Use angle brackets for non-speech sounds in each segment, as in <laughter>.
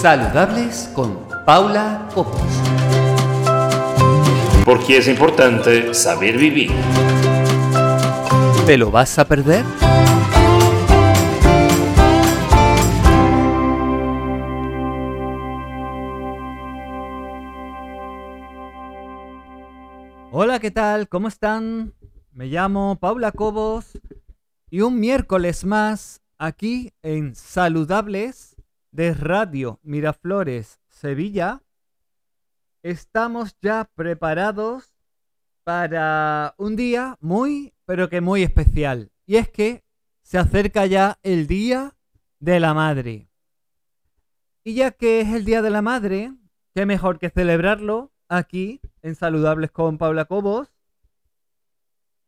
Saludables con Paula Copos. Porque es importante saber vivir. ¿Te lo vas a perder? Hola, ¿qué tal? ¿Cómo están? Me llamo Paula Cobos y un miércoles más aquí en Saludables de Radio Miraflores, Sevilla. Estamos ya preparados para un día muy, pero que muy especial. Y es que se acerca ya el Día de la Madre. Y ya que es el Día de la Madre, qué mejor que celebrarlo aquí en Saludables con Paula Cobos.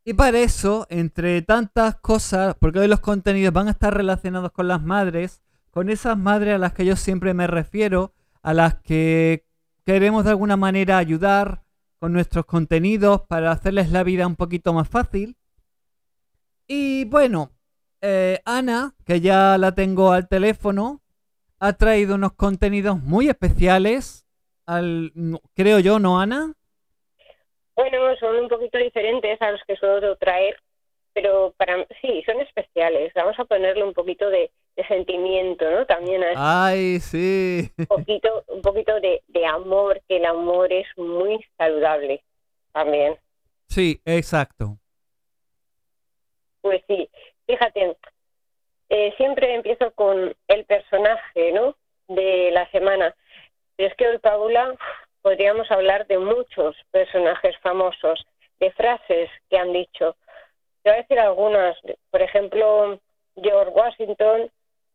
Y para eso, entre tantas cosas, porque hoy los contenidos van a estar relacionados con las madres, con esas madres a las que yo siempre me refiero, a las que queremos de alguna manera ayudar con nuestros contenidos para hacerles la vida un poquito más fácil. Y bueno, eh, Ana, que ya la tengo al teléfono, ha traído unos contenidos muy especiales, al, creo yo, ¿no, Ana? Bueno, son un poquito diferentes a los que suelo traer, pero para sí, son especiales. Vamos a ponerle un poquito de, sentimiento, ¿no? También a Ay, sí. Un poquito, un poquito de, amor, que el amor es muy saludable también. Sí, exacto. Pues sí, fíjate, eh, siempre empiezo con el personaje, ¿no? De la semana. Y es que hoy Paula podríamos hablar de muchos personajes famosos, de frases que han dicho. Te voy a decir algunas. Por ejemplo, George Washington,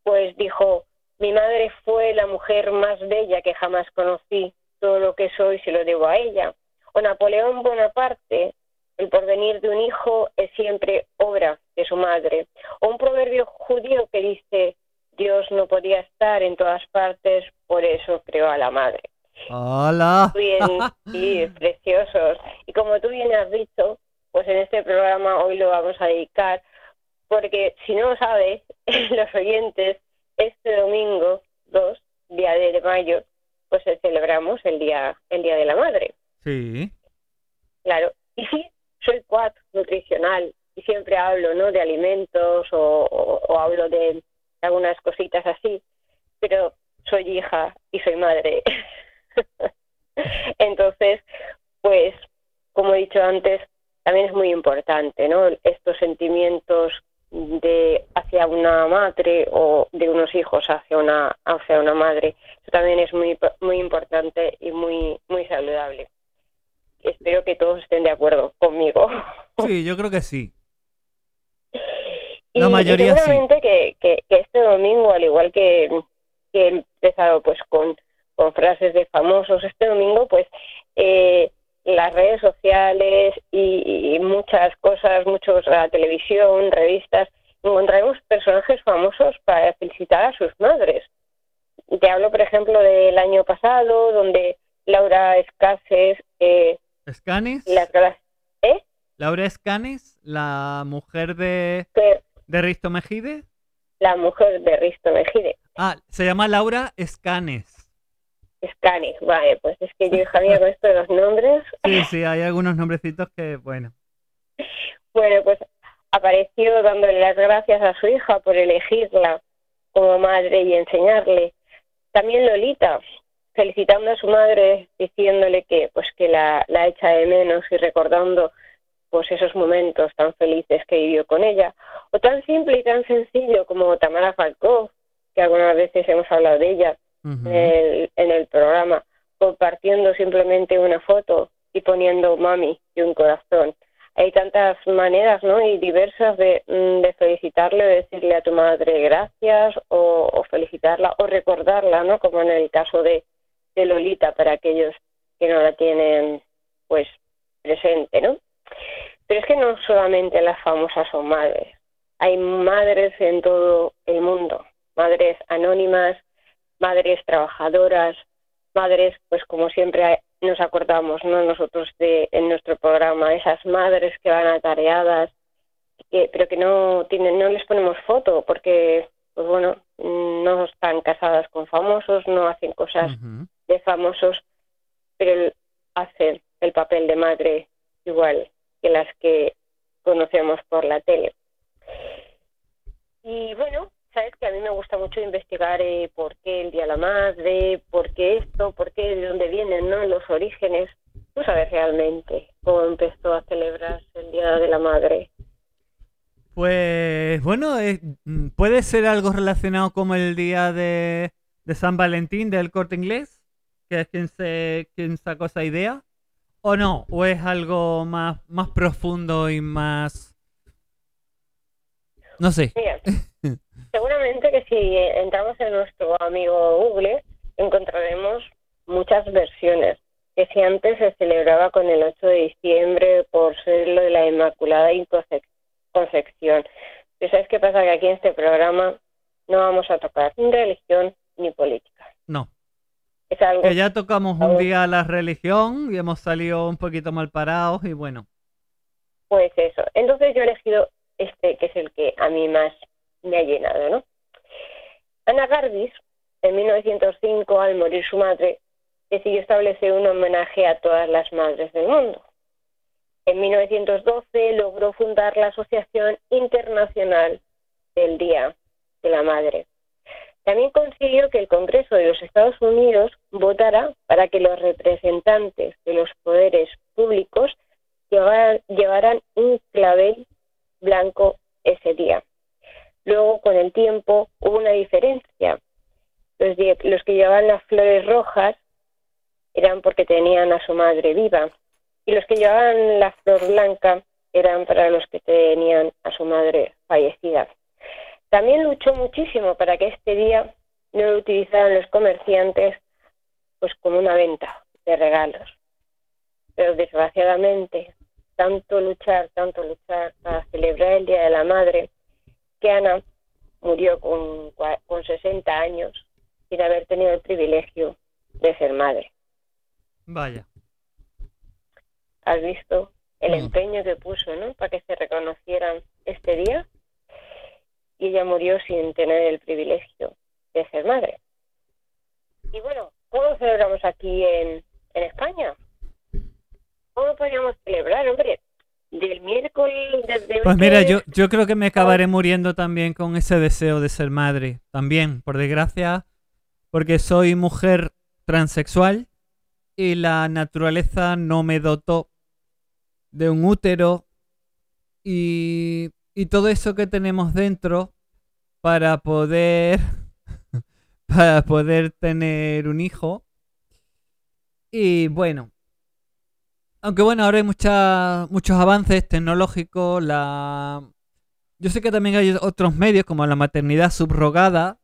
pues dijo, mi madre fue la mujer más bella que jamás conocí. Todo lo que soy se lo debo a ella. O Napoleón Bonaparte, el porvenir de un hijo es siempre obra de su madre. O un proverbio judío que dice, Dios no podía estar en todas partes, por eso creó a la madre. Hola. Bien, sí, preciosos. Y como tú bien has dicho, pues en este programa hoy lo vamos a dedicar, porque si no lo sabes, <laughs> los oyentes, este domingo 2, día de mayo, pues celebramos el día, el día de la madre. Sí. Claro. Y sí, soy cuat nutricional y siempre hablo, ¿no? De alimentos o, o hablo de algunas cositas así, pero soy hija y soy madre. <laughs> Entonces, pues, como he dicho antes, también es muy importante, ¿no? Estos sentimientos de hacia una madre o de unos hijos hacia una hacia una madre eso también es muy muy importante y muy muy saludable espero que todos estén de acuerdo conmigo <laughs> sí yo creo que sí la mayoría y seguramente sí. que, que, que, este domingo al igual que, que he empezado pues con con frases de famosos. Este domingo, pues, eh, las redes sociales y, muchas cosas, muchos la televisión, revistas, encontraremos personajes famosos para felicitar a sus madres. Te hablo, por ejemplo, del año pasado, donde Laura Escases... Eh, ¿Escanes? ¿Eh? Laura Escanes, la mujer de, de Risto Mejide. La mujer de Risto Mejide. Ah, se llama Laura Escanes. Scanis, vale, pues es que yo hija mía con esto de los nombres. <laughs> Sí, sí, hay algunos nombrecitos que, bueno. Bueno, pues apareció dándole las gracias a su hija por elegirla como madre y enseñarle. También Lolita, felicitando a su madre, diciéndole que pues que la, la echa de menos y recordando pues esos momentos tan felices que vivió con ella. O tan simple y tan sencillo como Tamara Falcó, que algunas veces hemos hablado de ella, en, el, programa, compartiendo simplemente una foto y poniendo mami y un corazón. Hay tantas maneras ¿no? y diversas de, mm, felicitarle, de decirle a tu madre gracias o, felicitarla o recordarla, ¿no? como en el caso de, de Lolita para aquellos que no la tienen pues presente, ¿no? Pero es que no solamente las famosas son madres, hay madres en todo el mundo, madres anónimas, madres trabajadoras, madres, pues como siempre nos acordamos, ¿no? Nosotros de, en nuestro programa, esas madres que van atareadas, que, pero que no tienen, no les ponemos foto, porque, pues bueno, no están casadas con famosos, no hacen cosas de famosos, pero hacen el papel de madre igual que las que conocemos por la tele. Y bueno, sabes que a mí me gusta mucho investigar eh, por qué el Día de la Madre, por qué esto, por qué, de dónde vienen, ¿no? Los orígenes. Tú sabes realmente cómo empezó a celebrarse el Día de la Madre. Pues bueno, eh, mm, puede ser algo relacionado como el día de, San Valentín del corte inglés, que es quien, se, quien sacó esa idea, o no, o es algo más, más profundo y más... No sé. <laughs> seguramente que si entramos en nuestro amigo Google, encontraremos muchas versiones. Que si antes se celebraba con el 8 de diciembre por ser lo de la Inmaculada concepción. Pero ¿sabes qué pasa? Que aquí en este programa no vamos a tocar ni religión ni política. No. Es algo que ya tocamos un día la religión y hemos salido un poquito mal parados y bueno. Pues eso. Entonces yo he elegido este, que es el que a mí más me ha llenado, ¿no? Ana Garbis, en 1905, al morir su madre, decidió establecer un homenaje a todas las madres del mundo. En 1912 logró fundar la Asociación Internacional del Día de la Madre. También consiguió que el Congreso de los Estados Unidos votara para que los representantes de los poderes públicos llevaran, un clavel blanco ese día. Luego, con el tiempo, hubo una diferencia. Los, los que llevaban las flores rojas eran porque tenían a su madre viva y los que llevaban la flor blanca eran para los que tenían a su madre fallecida. También luchó muchísimo para que este día no lo utilizaran los comerciantes pues como una venta de regalos. Pero desgraciadamente, tanto luchar, tanto luchar para celebrar el Día de la Madre, que Ana murió con, con 60 años sin haber tenido el privilegio de ser madre. Vaya has visto el mm. empeño que puso, ¿no? Para que se reconocieran este día. Y ella murió sin tener el privilegio de ser madre. Y bueno, ¿cómo celebramos aquí en, en España? ¿Cómo podríamos celebrar, hombre? Del miércoles... pues mira, yo, yo creo que me acabaré muriendo también con ese deseo de ser madre. También, por desgracia, porque soy mujer transexual y la naturaleza no me dotó de un útero y, y todo eso que tenemos dentro para poder <laughs> para poder tener un hijo. Y bueno, aunque bueno, ahora hay muchos avances tecnológicos, la yo sé que también hay otros medios como la maternidad subrogada.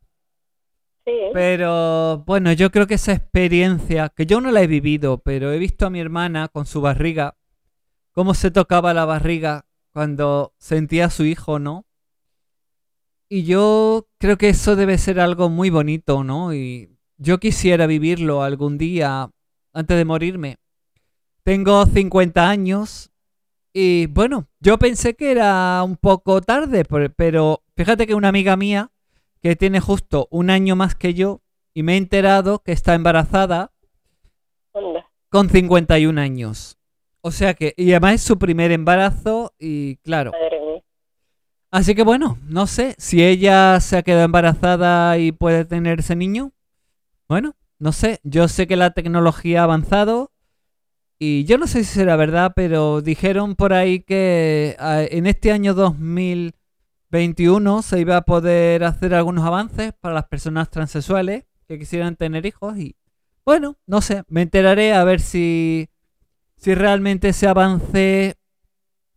Sí. Pero bueno, yo creo que esa experiencia, que yo no la he vivido, pero he visto a mi hermana con su barriga cómo se tocaba la barriga cuando sentía a su hijo, ¿no? Y yo creo que eso debe ser algo muy bonito, ¿no? Y yo quisiera vivirlo algún día antes de morirme. Tengo 50 años y bueno, yo pensé que era un poco tarde, pero fíjate que una amiga mía que tiene justo un año más que yo y me he enterado que está embarazada con 51 años. O sea que, y además es su primer embarazo y claro. Así que bueno, no sé, si ella se ha quedado embarazada y puede tener ese niño, bueno, no sé, yo sé que la tecnología ha avanzado y yo no sé si será verdad, pero dijeron por ahí que ah, en este año 2021 se iba a poder hacer algunos avances para las personas transexuales que quisieran tener hijos y bueno, no sé, me enteraré a ver si si realmente ese avance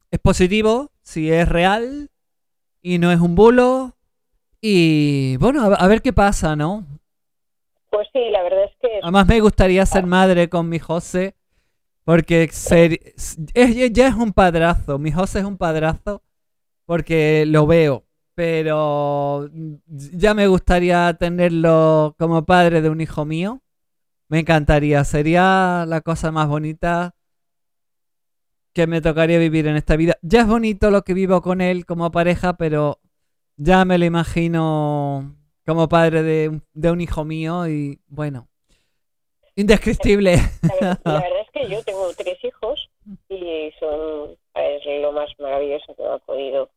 es positivo, si es real y no es un bulo. Y bueno, a, ver qué pasa, ¿no? Pues sí, la verdad es que... Además me gustaría ser madre con mi José, porque ya es un padrazo, mi José es un padrazo, porque lo veo, pero ya me gustaría tenerlo como padre de un hijo mío. Me encantaría, sería la cosa más bonita que me tocaría vivir en esta vida. Ya es bonito lo que vivo con él como pareja, pero ya me lo imagino como padre de, un- hijo mío y bueno, indescriptible. Que yo tengo tres hijos y son es lo más maravilloso que me ha podido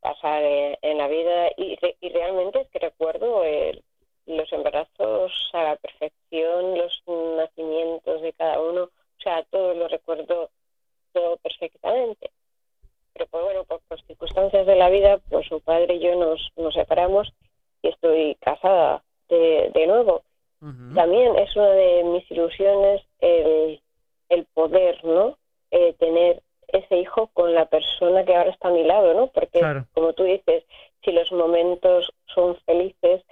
pasar en, en la vida y, re- y realmente es que recuerdo el- los embarazos a la perfección, los nacimientos de cada uno, o sea, todo lo recuerdo todo perfectamente. Pero pues bueno, por, por circunstancias de la vida, pues su padre y yo nos, nos separamos y estoy casada de, de nuevo. También es una de mis ilusiones el, el poder, ¿no? Eh, tener ese hijo con la persona que ahora está a mi lado, ¿no? Porque, Claro. como tú dices, si los momentos son felices,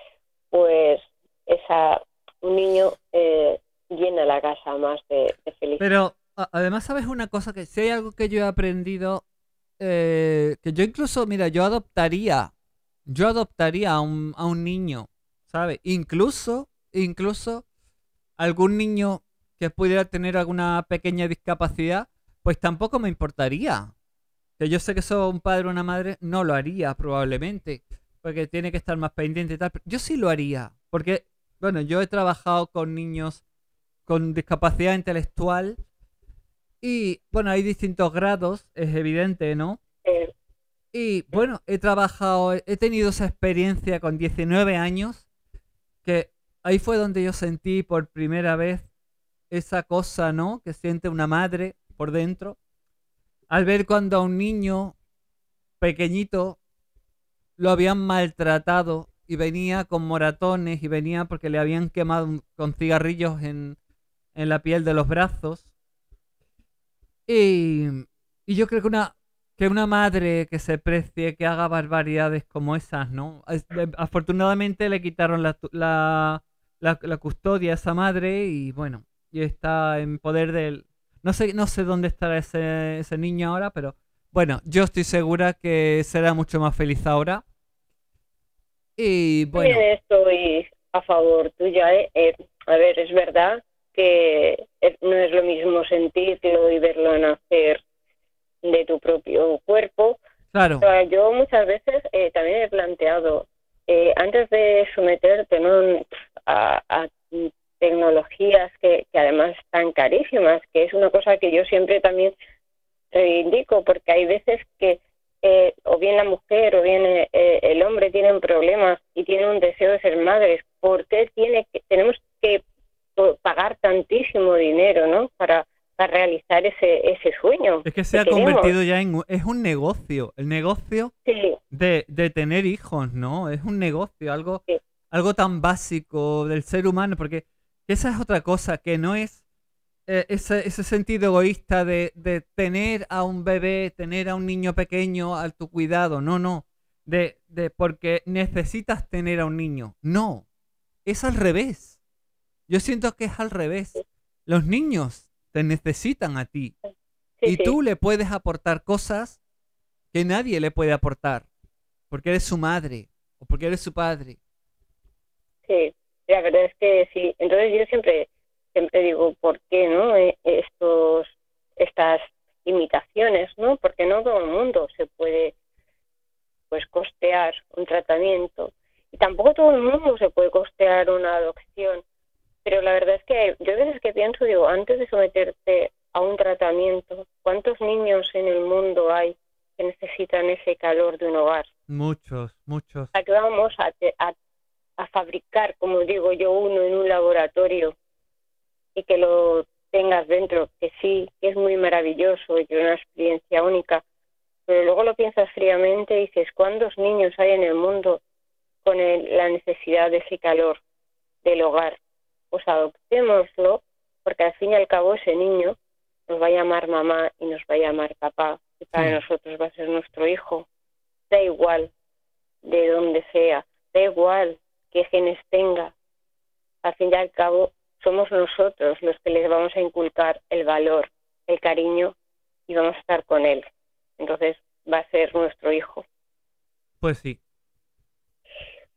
pues esa un niño eh, llena la casa más de, de felicidad. Pero además, ¿sabes una cosa? Que si hay algo que yo he aprendido, eh, que yo incluso, mira, yo adoptaría, yo adoptaría a un, a un niño, ¿sabes? Incluso, incluso algún niño que pudiera tener alguna pequeña discapacidad, pues tampoco me importaría. Que yo sé que eso un padre o una madre no lo haría probablemente, porque tiene que estar más pendiente y tal. pero yo sí lo haría, porque, bueno, yo he trabajado con niños con discapacidad intelectual y, bueno, hay distintos grados, es evidente, ¿no? Y bueno, he trabajado, he tenido esa experiencia con 19 años, que ahí fue donde yo sentí por primera vez esa cosa, ¿no? Que siente una madre por dentro, al ver cuando a un niño pequeñito lo habían maltratado y venía con moratones y venía porque le habían quemado con cigarrillos en, en la piel de los brazos. Y, y yo creo que una, que una madre que se precie, que haga barbaridades como esas, ¿no? Afortunadamente le quitaron la, la, la, la custodia a esa madre y bueno, y está en poder del... No sé, no sé dónde estará ese, ese niño ahora, pero bueno, yo estoy segura que será mucho más feliz ahora. Y bueno, También estoy a favor tuya. ¿eh? Eh, a ver, es verdad que no es lo mismo sentirlo y verlo nacer de tu propio cuerpo. claro, O sea, yo muchas veces eh, también he planteado, eh, antes de someterte ¿no? a, a tecnologías que, que además están carísimas, que es una cosa que yo siempre también reivindico, porque hay veces que eh, o bien la mujer o bien eh, eh, el hombre tienen problemas y tienen un deseo de ser madres, ¿por qué tiene que, tenemos que pagar tantísimo dinero ¿no? para, para realizar ese, ese sueño? es que se ha queremos. convertido ya en... un- Es un negocio, el negocio Sí, de, de tener hijos, ¿no? Es un negocio, algo, Sí. algo tan básico del ser humano, porque esa es otra cosa, que no es eh, ese, ese sentido egoísta de, de tener a un bebé, tener a un niño pequeño a tu cuidado, no, no, de, de porque necesitas tener a un niño, no, es al revés. Yo siento que es al revés. Los niños te necesitan a ti sí, y sí. tú le puedes aportar cosas que nadie le puede aportar, porque eres su madre o porque eres su padre. Sí, la verdad es que sí. Entonces yo siempre siempre digo, ¿por qué no? Eh, Estos, estas imitaciones, ¿no? Porque no todo el mundo se puede pues costear un tratamiento y tampoco todo el mundo se puede costear una adopción. Pero la verdad es que yo a veces que pienso, digo, antes de someterte a un tratamiento, ¿cuántos niños en el mundo hay que necesitan ese calor de un hogar? Muchos, muchos. ¿A qué vamos a, te- a, a fabricar, como digo yo, uno en un laboratorio y que lo tengas dentro, que sí, que es muy maravilloso y una experiencia única, pero luego lo piensas fríamente y dices, ¿cuántos niños hay en el mundo con el- la necesidad de ese calor del hogar? Pues adoptémoslo, porque al fin y al cabo ese niño nos va a llamar mamá y nos va a llamar papá, y para Sí. nosotros va a ser nuestro hijo. Da igual de dónde sea, da igual qué genes tenga. Al fin y al cabo, somos nosotros los que les vamos a inculcar el valor, el cariño y vamos a estar con él. Entonces va a ser nuestro hijo. Pues sí.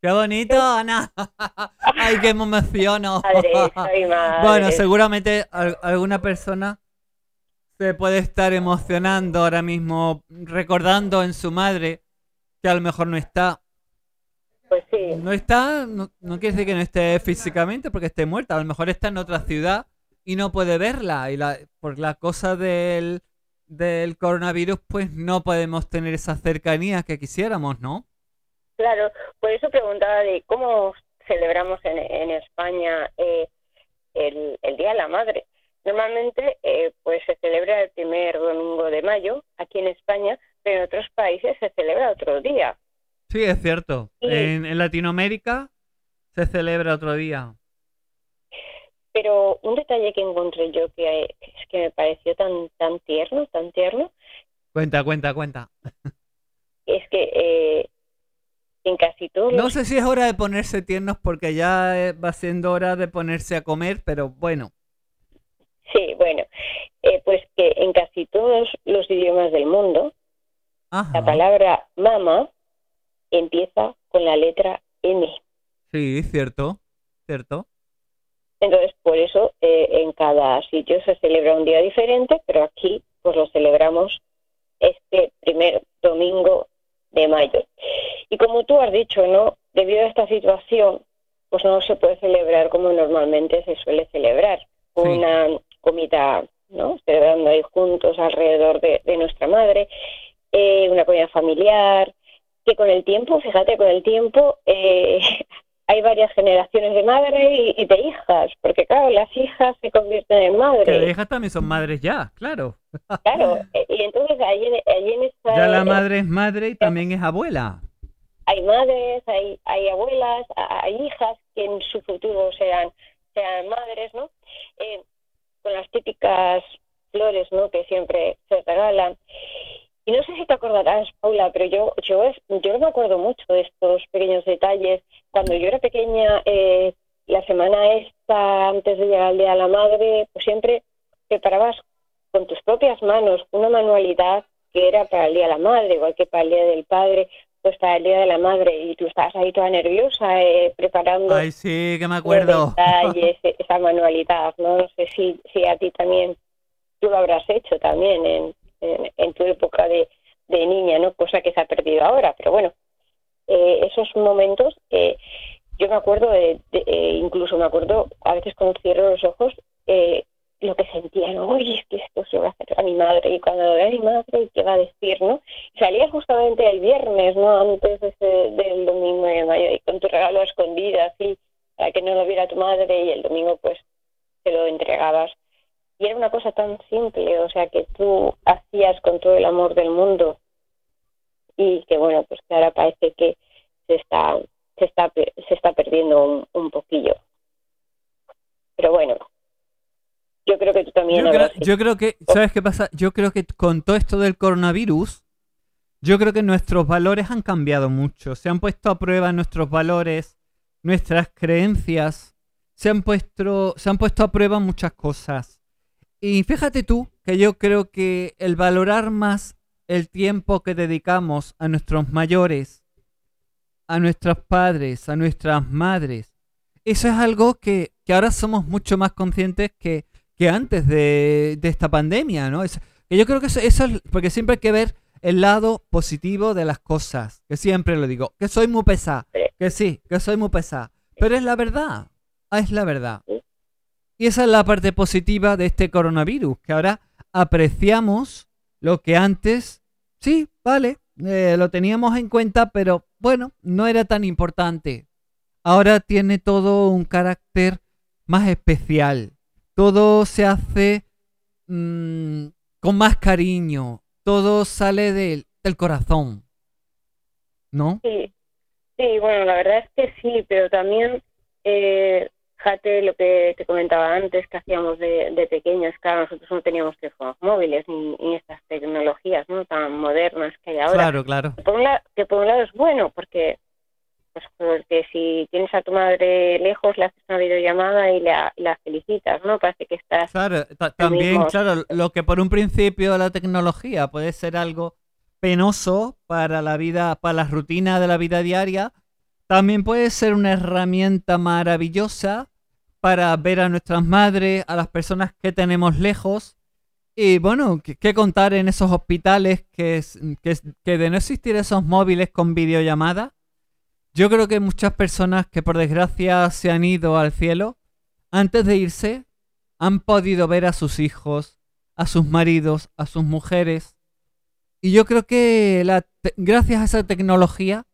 ¡Qué bonito, Ana! <laughs> ¡Ay, qué me emociono! <laughs> Madre, soy madre. Bueno, seguramente al- alguna persona se puede estar emocionando ahora mismo, recordando en su madre que a lo mejor no está. Pues sí. No está, no, no quiere decir que no esté físicamente porque esté muerta. A lo mejor está en otra ciudad y no puede verla. Y la, por la cosa del, del coronavirus, pues no podemos tener esa cercanía que quisiéramos, ¿no? Claro, por eso preguntaba de cómo celebramos en, en España eh, el, el Día de la Madre. Normalmente, eh, pues se celebra el primer domingo de mayo aquí en España, pero en otros países se celebra otro día. Sí, es cierto. En, en Latinoamérica se celebra otro día. Pero un detalle que encontré yo que es que me pareció tan tan tierno, tan tierno, Cuenta, cuenta, cuenta. es que eh, en casi todos No los sé si es hora de ponerse tiernos porque ya eh, va siendo hora de ponerse a comer, pero bueno. sí, bueno, eh, pues que en casi todos los idiomas del mundo Ajá. la palabra mama empieza con la letra M. Sí, cierto, cierto. Entonces, por eso eh, en cada sitio se celebra un día diferente, pero aquí pues lo celebramos este primer domingo de mayo. Y como tú has dicho, ¿no? Debido a esta situación, pues no se puede celebrar como normalmente se suele celebrar, con Sí. una comida, ¿no? Celebrando ahí juntos alrededor de, de nuestra madre, eh, una comida familiar, que con el tiempo, fíjate, con el tiempo eh, <laughs> hay varias generaciones de madre y, y de hijas, porque claro, las hijas se convierten en madres. las hijas también son madres ya, claro. Claro, <laughs> eh, y entonces ahí en, esa, Ya la eh, madre es madre y también es abuela. hay madres, hay, hay abuelas, hay hijas que en su futuro serán, serán madres, ¿no? Eh, con las típicas flores, ¿no? Que siempre se regalan. Y no sé si te acordarás, Paula, pero yo, yo, es- yo no me acuerdo mucho de estos pequeños detalles. Cuando yo era pequeña, eh, la semana esta, antes de llegar al Día de la Madre, pues siempre preparabas con tus propias manos una manualidad que era para el Día de la Madre, igual que para el Día del Padre, pues para el Día de la Madre, y tú estabas ahí toda nerviosa eh, preparando Ay, sí, que me acuerdo. detalles, <laughs> esa manualidad, ¿no? No sé si, si a ti también, tú lo habrás hecho también en, en, tu época de, niña, ¿no? Cosa que se ha perdido ahora, pero bueno, eh, esos momentos, yo me acuerdo, de, eh, incluso me acuerdo, a veces cuando cierro los ojos, eh, lo que sentía, ¿no? Oye, es que esto se va a hacer a mi madre, y cuando vea a mi madre, ¿qué va a decir, no? Salías justamente el viernes, ¿no? Antes de ese- del domingo de mayo, y con tu regalo a escondidas, así, para que no lo viera tu madre, y el domingo, pues, te lo entregabas. Y era una cosa tan simple, o sea, que tú hacías con todo el amor del mundo, y que, bueno, pues que ahora parece que se está, se está, se está perdiendo un, un poquillo. Pero bueno, yo creo que tú también Yo creo, yo creo que, ¿sabes qué pasa? Yo creo que con todo esto del coronavirus, yo creo que nuestros valores han cambiado mucho. Se han puesto a prueba nuestros valores, nuestras creencias, se han puesto, se han puesto a prueba muchas cosas. Y fíjate tú que yo creo que el valorar más el tiempo que dedicamos a nuestros mayores, a nuestros padres, a nuestras madres, eso es algo que, que ahora somos mucho más conscientes que, que antes de, de esta pandemia, ¿no? Es- que yo creo que eso, eso es, porque siempre hay que ver el lado positivo de las cosas, que siempre lo digo, que soy muy pesada, que sí, que soy muy pesada, pero es la verdad, es la verdad. Y esa es la parte positiva de este coronavirus, que ahora apreciamos lo que antes, sí, vale, eh, lo teníamos en cuenta, pero bueno, no era tan importante. Ahora tiene todo un carácter más especial. Todo se hace mm, con más cariño. Todo sale del, corazón. ¿No? Sí, sí, bueno, la verdad es que sí, pero también, eh, fíjate lo que te comentaba antes, que hacíamos de, de pequeños, claro, nosotros no teníamos teléfonos móviles ni, ni estas tecnologías no tan modernas que hay ahora. Claro, claro. Que por un, la- que por un lado es bueno, porque pues porque si tienes a tu madre lejos, le haces una videollamada y la, la felicitas, ¿no? Parece que estás... Claro, ta- también, mismo. claro, lo que por un principio la tecnología puede ser algo penoso para la vida, para la rutina de la vida diaria, también puede ser una herramienta maravillosa para ver a nuestras madres, a las personas que tenemos lejos. Y bueno, ¿qué, contar en esos hospitales que, que, que de no existir esos móviles con videollamada? yo creo que muchas personas que por desgracia se han ido al cielo, antes de irse, han podido ver a sus hijos, a sus maridos, a sus mujeres. Y yo creo que la gracias a esa tecnología,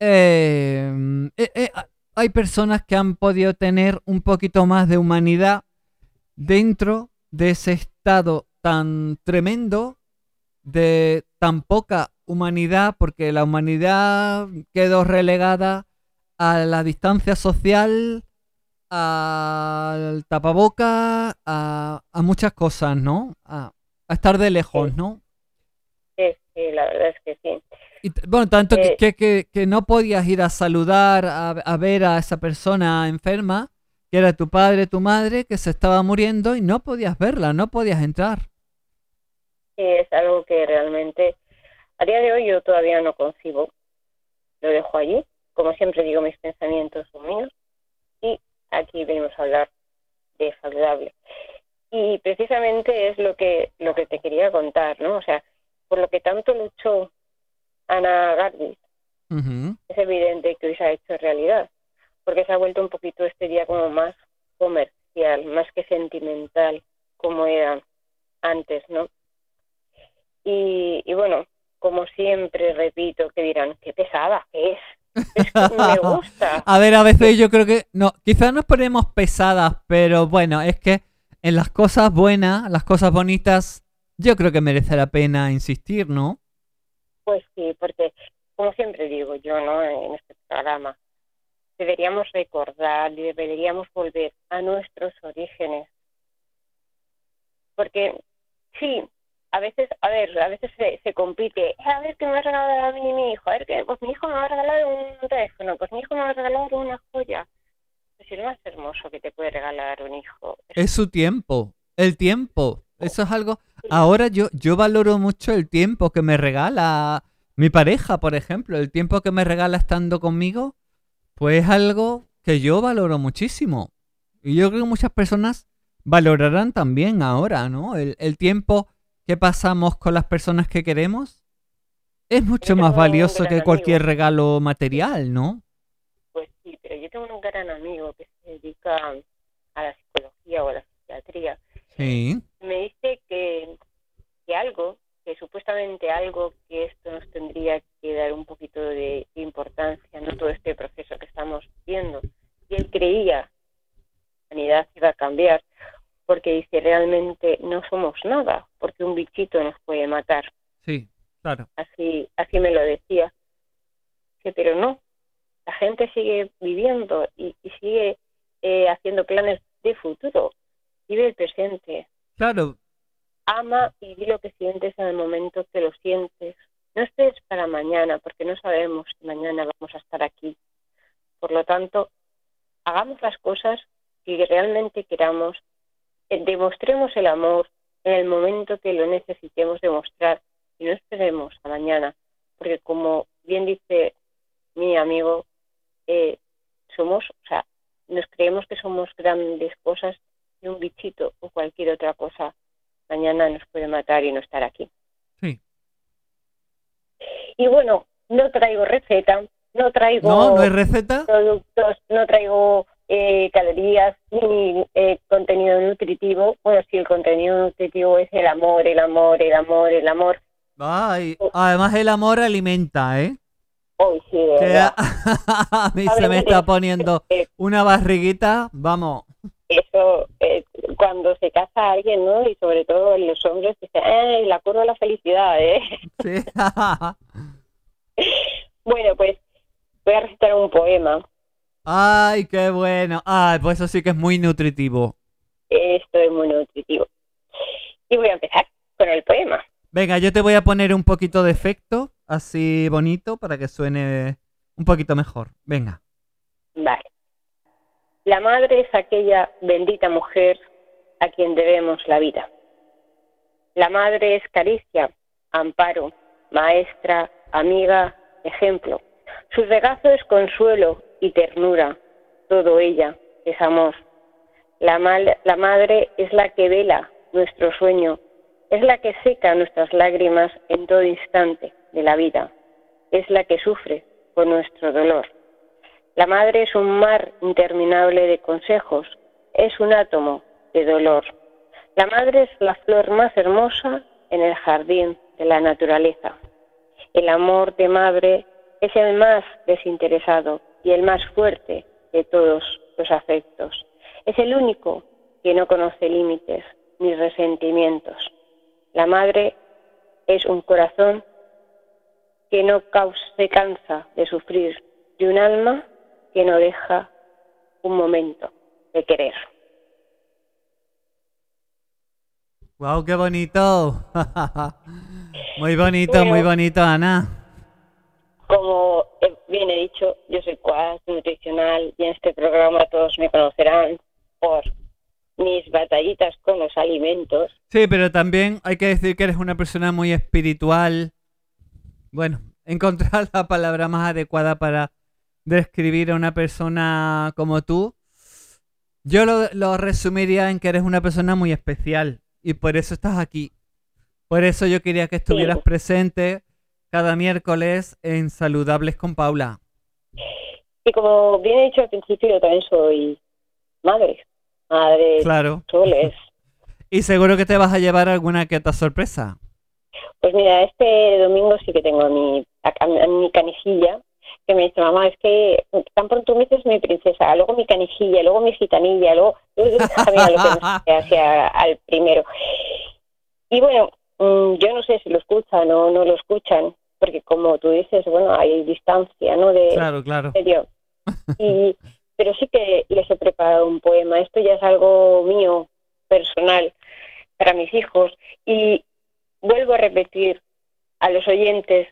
eh, eh, eh, hay personas que han podido tener un poquito más de humanidad dentro de ese estado tan tremendo de tan poca humanidad, porque la humanidad quedó relegada a la distancia social, al tapaboca, a, a muchas cosas, ¿no? A, estar de lejos, ¿no? Sí, sí, la verdad es que sí. Y, bueno, tanto que, eh, que, que, no podías ir a saludar, a, a, ver a esa persona enferma, que era tu padre, tu madre, que se estaba muriendo y no podías verla, no podías entrar. Sí, es algo que realmente a día de hoy yo todavía no concibo. Lo dejo allí. Como siempre digo, mis pensamientos son míos. Y aquí venimos a hablar de saludable. Y precisamente es lo que, lo que te quería contar, ¿no? O sea, por lo que tanto luchó Ana Gardis, es evidente que hoy se ha hecho realidad, porque se ha vuelto un poquito este día como más comercial, más que sentimental, como era antes, ¿no? Y, y bueno, como siempre repito, que dirán, qué pesada que es. Es que me gusta. <laughs> a ver, a veces yo creo que no, quizás nos ponemos pesadas, pero bueno, es que en las cosas buenas, las cosas bonitas, yo creo que merece la pena insistir, ¿no? Pues sí, porque como siempre digo yo, ¿no? En este programa, deberíamos recordar y deberíamos volver a nuestros orígenes. Porque sí, a veces, a ver, a veces se, compite, eh, a ver qué me va a regalar a mi hijo, a ver qué, pues mi hijo me va a regalar un teléfono, pues mi hijo me va a regalar una joya. Es lo más hermoso que te puede regalar un hijo. Es su tiempo, el tiempo. Eso es algo. Ahora yo, yo valoro mucho el tiempo que me regala mi pareja, por ejemplo, el tiempo que me regala estando conmigo, pues es algo que yo valoro muchísimo. Y yo creo que muchas personas valorarán también ahora, ¿no? El, el tiempo que pasamos con las personas que queremos es mucho más valioso que cualquier regalo material, ¿no? Pues sí, pero yo tengo un gran amigo que se dedica a la psicología o a la psiquiatría. Sí. Me dice que, que algo, que supuestamente algo que esto nos tendría que dar un poquito de importancia, no todo este proceso que estamos viendo. Y él creía que la humanidad iba a cambiar porque dice realmente no somos nada, porque un bichito nos puede matar. Sí, claro. Así, así me lo decía. Que, pero no, la gente sigue viviendo y, y sigue eh, haciendo planes de futuro. Vive el presente. Claro. Ama y di lo que sientes en el momento que lo sientes. No estés para mañana, porque no sabemos si mañana vamos a estar aquí. Por lo tanto, hagamos las cosas que realmente queramos eh, demostremos el amor en el momento que lo necesitemos demostrar y no esperemos a mañana, porque como bien dice mi amigo, eh, somos, o sea, nos creemos que somos grandes cosas y un bichito o cualquier otra cosa mañana nos puede matar y no estar aquí. Sí. Y bueno, no traigo receta, no traigo no, no hay receta. productos, no traigo eh, calorías ni eh, contenido nutritivo. Bueno, sí, el contenido nutritivo es el amor, el amor, el amor, el amor. Ay, además el amor alimenta, ¿eh? Sí, a, <laughs> a mí se me está poniendo una barriguita, vamos. Eso, eh, cuando se casa alguien, ¿no? Y sobre todo los hombres dicen, ¡ay, la curva de la felicidad, eh! Sí. <laughs> bueno, pues voy a recitar un poema Ay, qué bueno. Ay, pues eso sí que es muy nutritivo. Esto es muy nutritivo. Y voy a empezar con el poema. Venga, yo te voy a poner un poquito de efecto, así bonito, para que suene un poquito mejor. Venga. Vale. La madre es aquella bendita mujer a quien debemos la vida. La madre es caricia, amparo, maestra, amiga, ejemplo. Su regazo es consuelo y ternura, todo ella es amor. La, madre es la que vela nuestro sueño, es la que seca nuestras lágrimas en todo instante de la vida, es la que sufre con nuestro dolor. La madre es un mar interminable de consejos, es un átomo de dolor. La madre es la flor más hermosa en el jardín de la naturaleza. El amor de madre es el más desinteresado y el más fuerte de todos los afectos. Es el único que no conoce límites ni resentimientos. La madre es un corazón que no se cansa de sufrir y un alma que no deja un momento de querer. ¡Wow, qué bonito! <laughs> muy bonito, muy bonito, Ana. Como bien he dicho, yo soy coach nutricional y en este programa todos me conocerán por mis batallitas con los alimentos. Sí, pero también hay que decir que eres una persona muy espiritual. Bueno, <laughs> encontrar la palabra más adecuada para describir a una persona como tú. Yo lo, resumiría en que eres una persona muy especial y por eso estás aquí. Por eso yo quería que estuvieras presente cada miércoles en Saludables con Paula. Y como bien he dicho al principio, yo también soy madre. Madre claro. Soles. <laughs> y seguro que te vas a llevar alguna que te sorpresa. Pues mira, este domingo sí que tengo a mi, a, mi canijilla, que me dice, mamá, es que tan pronto me dices mi princesa, luego mi canijilla, luego mi gitanilla, luego <laughs> lo que hacia al primero. Y bueno, mm, yo no sé si lo escuchan o no lo escuchan, porque como tú dices, bueno, hay distancia, ¿no? De, claro, claro. Y, pero sí que les he preparado un poema. Esto ya es algo mío, personal, para mis hijos. Y vuelvo a repetir a los oyentes,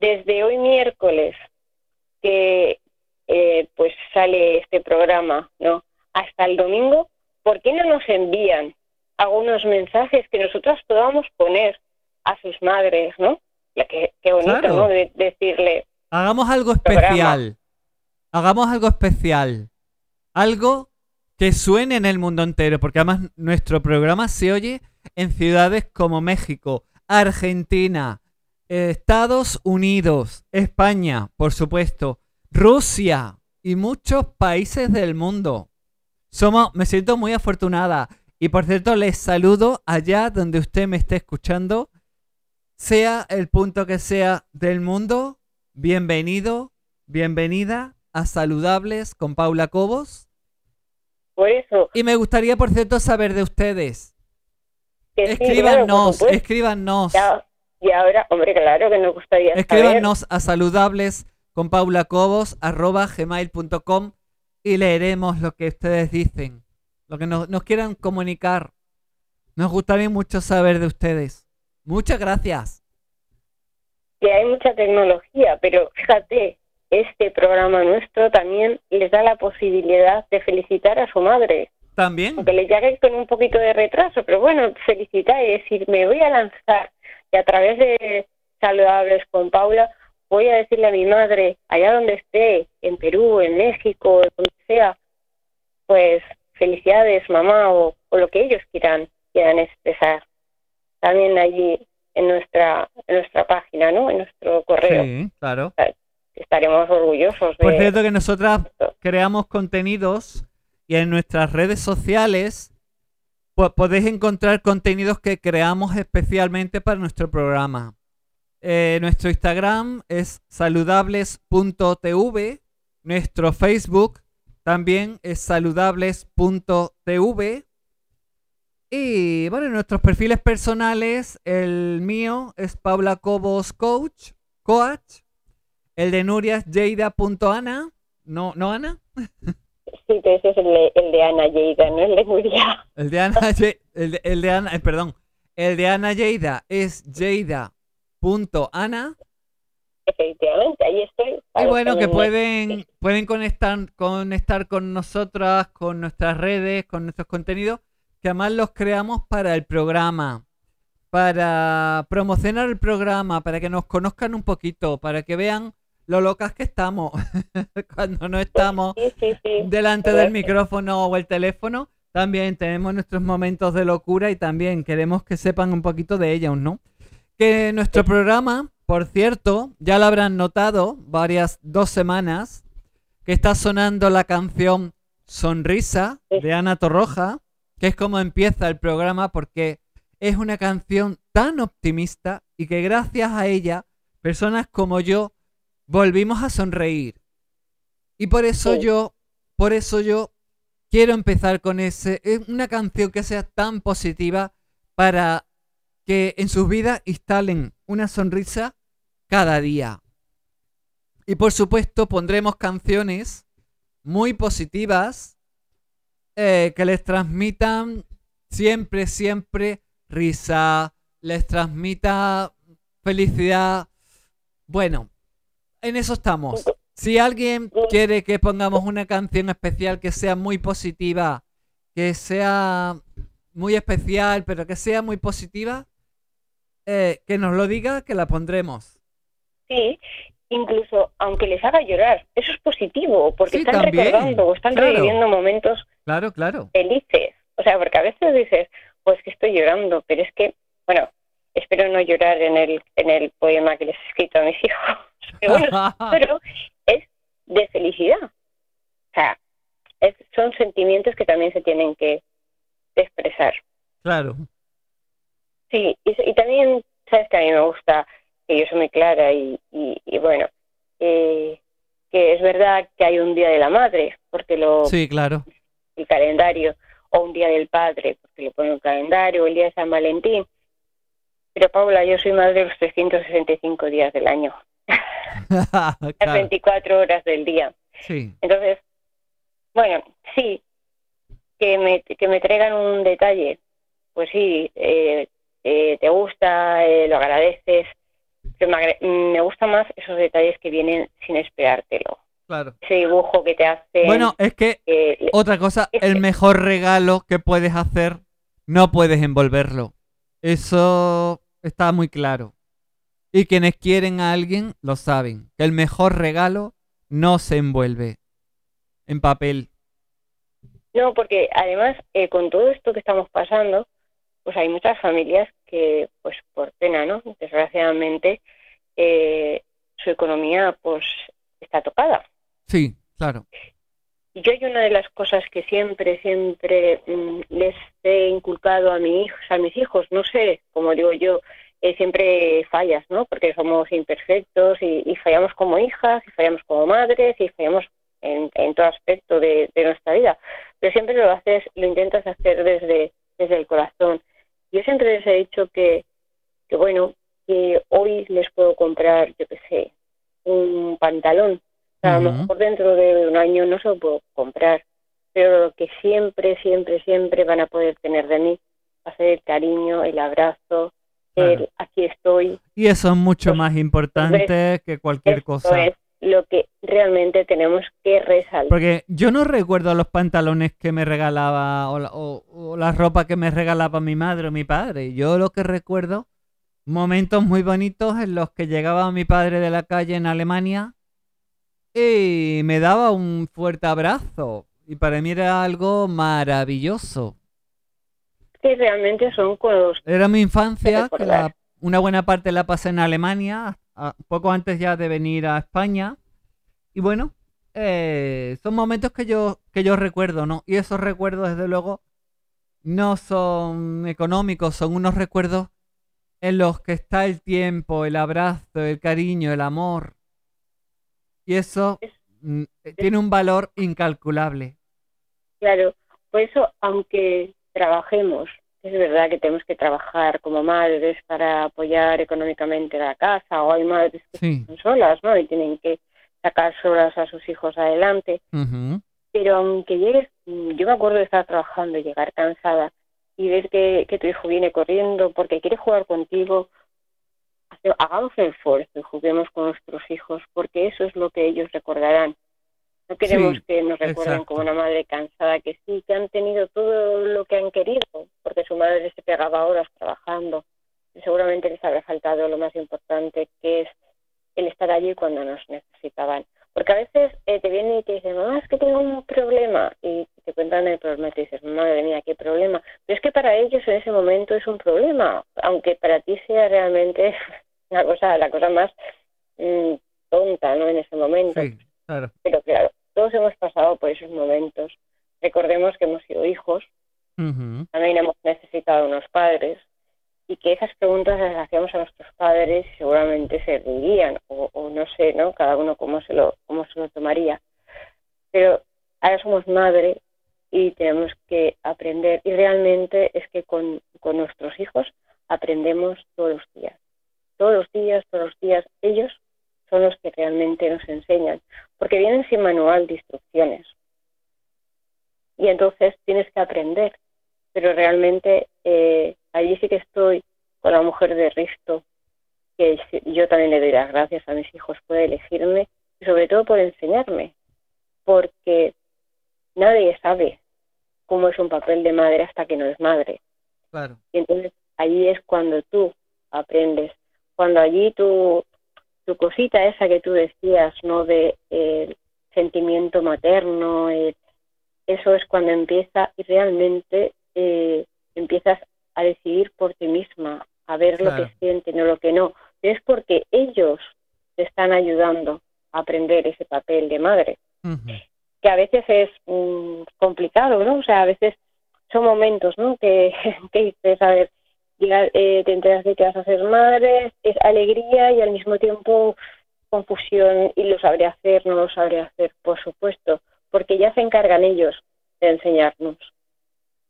desde hoy miércoles, que eh, pues sale este programa, ¿no? Hasta el domingo, ¿por qué no nos envían algunos mensajes que nosotros podamos poner a sus madres, ¿no? Qué, qué bonito, ¿no? De, decirle. Hagamos algo especial. Hagamos algo especial. Algo que suene en el mundo entero, porque además nuestro programa se oye en ciudades como México, Argentina, Estados Unidos, España, por supuesto, Rusia y muchos países del mundo. Somos, me siento muy afortunada. Y por cierto, les saludo allá donde usted me esté escuchando sea el punto que sea del mundo, bienvenido, bienvenida a Saludables con Paula Cobos. Por eso. Y me gustaría, por cierto, saber de ustedes. escríbanos, escríbanos. Y ahora, hombre, claro que nos gustaría Escríbanos a saludables con gmail.com y leeremos lo que ustedes dicen, lo que nos quieran comunicar. Nos gustaría mucho saber de ustedes. Muchas gracias. Que hay mucha tecnología, pero fíjate, este programa nuestro también les da la posibilidad de felicitar a su madre. También. Aunque le llegue con un poquito de retraso, pero bueno, felicitar y decir, me voy a lanzar y a través de Saludables con Paula voy a decirle a mi madre, allá donde esté, en Perú, en México, donde sea, pues felicidades mamá o, o lo que ellos quieran, quieran expresar también allí en nuestra en nuestra página, ¿no? En nuestro correo. Sí, claro. Estaremos orgullosos. De... Por cierto que nosotras creamos contenidos y en nuestras redes sociales pues, podéis encontrar contenidos que creamos especialmente para nuestro programa. Eh, nuestro Instagram es saludables.tv, nuestro Facebook también es saludables.tv y bueno, nuestros perfiles personales, el mío es Paula Cobos Coach. El de Nuria es Jada.ana. ¿No, ¿No, Ana? <laughs> Sí, que ese es el de, el de Ana Lleida, no el de Nuria. El de Ana, <laughs> el el de Ana, eh, perdón. El de Ana Lleida es Jada.ana. Efectivamente, ahí estoy. Y bueno, que pueden, pueden conectar, conectar con nosotras, con nuestras redes, con nuestros contenidos que además los creamos para el programa, para promocionar el programa, para que nos conozcan un poquito, para que vean lo locas que estamos <laughs> cuando no estamos delante del micrófono o el teléfono. También tenemos nuestros momentos de locura y también queremos que sepan un poquito de ellos, ¿no? Que nuestro programa por cierto, ya lo habrán notado varias dos semanas que está sonando la canción Sonrisa de Ana Torroja, que es como empieza el programa porque es una canción tan optimista y que gracias a ella personas como yo volvimos a sonreír. Y por eso yo, por eso yo quiero empezar con ese, una canción que sea tan positiva para que en sus vidas instalen una sonrisa cada día. Y por supuesto pondremos canciones muy positivas eh, que les transmitan siempre, siempre risa, les transmita felicidad. Bueno, en eso estamos. Si alguien quiere que pongamos una canción especial que sea muy positiva, que sea muy especial, pero que sea muy positiva, eh, que nos lo diga, que la pondremos. Sí, incluso aunque les haga llorar, eso es positivo, porque están recordando están reviviendo momentos claro, claro. felices. O sea, porque a veces dices, pues que estoy llorando, pero es que, bueno, espero no llorar en el, en el poema que les he escrito a mis hijos, <laughs> <laughs> pero, es de felicidad. O sea, son sentimientos que también se tienen que expresar. Claro. Sí, y, también, sabes que a mí me gusta, que yo soy muy clara y, y, bueno, eh, que es verdad que hay un día de la madre, porque lo... Sí, claro. El calendario, o un día del padre, porque le pone un calendario, o el día de San Valentín. Pero Paula, yo soy madre de los 365 días del año. <laughs> Las 24 horas del día. Sí. Entonces, bueno, sí, que me, que me traigan un detalle, pues sí, eh, eh, te gusta, eh, lo agradeces, pero me, me gustan más esos detalles que vienen sin esperártelo. Claro. Ese dibujo que te hace. Bueno, es que otra cosa, el mejor regalo que puedes hacer, no puedes envolverlo. Eso está muy claro. Y quienes quieren a alguien lo saben, que el mejor regalo no se envuelve en papel. No, porque además eh, con todo esto que estamos pasando, pues hay muchas familias que, pues por pena, ¿no? Desgraciadamente, eh, su economía pues está tocada. Sí, claro. Y yo hay una de las cosas que siempre, siempre mm, les he inculcado a, mi, a mis hijos, no sé, como digo yo, eh, siempre fallas, ¿no? Porque somos imperfectos y, fallamos como hijas, y fallamos como madres, y fallamos en, todo aspecto de, nuestra vida. Pero siempre lo haces, lo intentas hacer desde, desde el corazón. Yo siempre les he dicho que, que bueno, que hoy les puedo comprar, yo qué sé, un pantalón. A lo mejor dentro de un año no se lo puedo comprar, pero lo que siempre, siempre, siempre van a poder tener de mí va a ser el cariño, el abrazo, aquí estoy. Y eso es mucho más importante que cualquier cosa. Es lo que realmente tenemos que resaltar. Porque yo no recuerdo los pantalones que me regalaba o la, ropa que me regalaba mi madre o mi padre. Yo lo que recuerdo, momentos muy bonitos en los que llegaba mi padre de la calle en Alemania y me daba un fuerte abrazo. Y para mí era algo maravilloso que realmente son cosas. Era mi infancia, que una buena parte la pasé en Alemania, poco antes ya de venir a España. Y bueno, eh, son momentos que yo, que yo recuerdo, ¿no? Y esos recuerdos, desde luego, no son económicos, son unos recuerdos en los que está el tiempo, el abrazo, el cariño, el amor. Y eso mm, tiene un valor incalculable. Claro, por eso, aunque trabajemos. Es verdad que tenemos que trabajar como madres para apoyar económicamente la casa, o hay madres que están solas, ¿no? Y tienen que sacar solas a sus hijos adelante. Pero aunque llegues, yo me acuerdo de estar trabajando y llegar cansada y ver que, que tu hijo viene corriendo porque quiere jugar contigo, hagamos el esfuerzo y juguemos con nuestros hijos, porque eso es lo que ellos recordarán. No queremos que nos recuerden como una madre cansada, que sí, que han tenido todo lo que han querido, porque su madre se pegaba horas trabajando. Y seguramente les habrá faltado lo más importante, que es el estar allí cuando nos necesitaban. Porque a veces eh, te vienen y te dicen, mamá, es que tengo un problema. Y te cuentan el problema y te dices, madre mía, qué problema. Pero es que para ellos en ese momento es un problema, aunque para ti sea realmente una cosa, la cosa más mm, tonta, ¿no? En ese momento. Sí, claro. Pero claro, todos hemos pasado por esos momentos. Recordemos que hemos sido hijos, Ujú. también hemos necesitado unos padres y que esas preguntas las hacíamos a nuestros padres y seguramente se reirían o, o no sé, ¿no? Cada uno cómo se lo cómo se lo tomaría. Pero ahora somos madre y tenemos que aprender y realmente es que con, con nuestros hijos aprendemos todos los días. Todos los días, todos los días ellos son los que realmente nos enseñan, porque vienen sin manual de instrucciones. Y entonces tienes que aprender pero realmente eh, allí sí que estoy con la mujer de Risto, que sí- yo también le doy las gracias a mis hijos por elegirme y sobre todo por enseñarme, porque nadie sabe cómo es un papel de madre hasta que no es madre. Claro. Y entonces allí es cuando tú aprendes, cuando allí tu, tu cosita esa que tú decías, ¿no? De el sentimiento materno, el- eso es cuando empieza y realmente eh, empiezas a decidir por ti misma, a ver lo que sienten o lo que no. Es porque ellos te están ayudando a aprender ese papel de madre que a veces es mm, complicado, ¿no? O sea, a veces son momentos, ¿no? Que, <laughs> que dices, a ver, eh, te enteras de que vas a ser madre, es alegría y al mismo tiempo confusión y lo sabré hacer, no lo sabré hacer, por supuesto, porque ya se encargan ellos de enseñarnos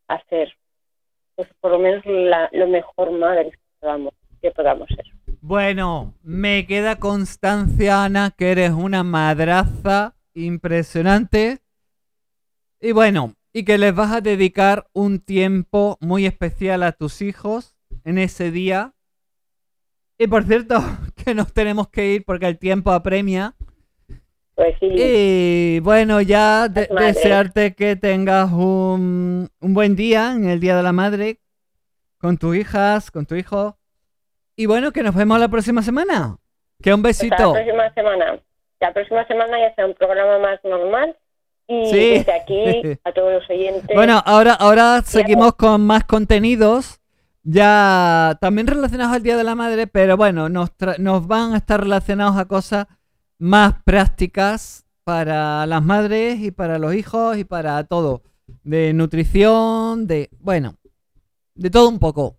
a ser, pues por lo menos la, lo mejor madres que podamos, que podamos ser. Bueno, me queda constancia, Ana, que eres una madraza impresionante. Y bueno, y que les vas a dedicar un tiempo muy especial a tus hijos en ese día. Y por cierto, <laughs> que nos tenemos que ir porque el tiempo apremia. Pues sí, Y bueno, ya de- Madre. desearte que tengas un, un buen día en el Día de la Madre con tus hijas, con tu hijo. Y bueno, que nos vemos la próxima semana. Que un hasta besito. la próxima semana. La próxima semana ya será un programa más normal. Y Sí. desde aquí, <laughs> a todos los oyentes, Bueno, ahora, ahora seguimos con más contenidos. Ya también relacionados al Día de la Madre, pero bueno, nos, tra- nos van a estar relacionados a cosas más prácticas para las madres y para los hijos y para todo. De nutrición, de, bueno, de todo un poco.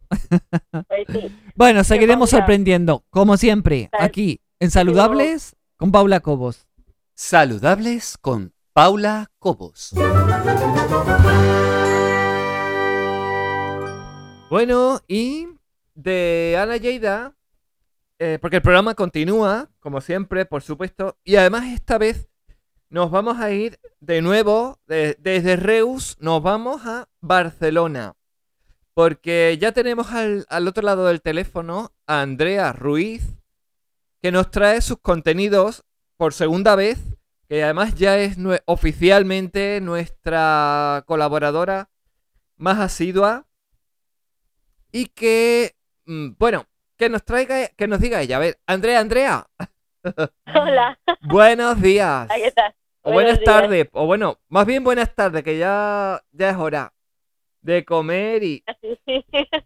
pues sí. <laughs> Bueno, seguiremos sorprendiendo, como siempre, aquí en Saludables con Paula Cobos. Saludables con Paula Cobos. Bueno, y de Ana Lleida, eh, porque el programa continúa, como siempre, por supuesto, y además esta vez nos vamos a ir de nuevo, de- desde Reus, nos vamos a Barcelona, porque ya tenemos al, al otro lado del teléfono a Andrea Ruiz, que nos trae sus contenidos por segunda vez, que además ya es nue- oficialmente nuestra colaboradora más asidua y que, mm, bueno, que nos traiga, que nos diga ella. A ver, Andrea, Andrea, <laughs> Hola, buenos días. ahí estás. O buenas días. tardes, o bueno, más bien buenas tardes, que ya, ya es hora de comer y... <laughs>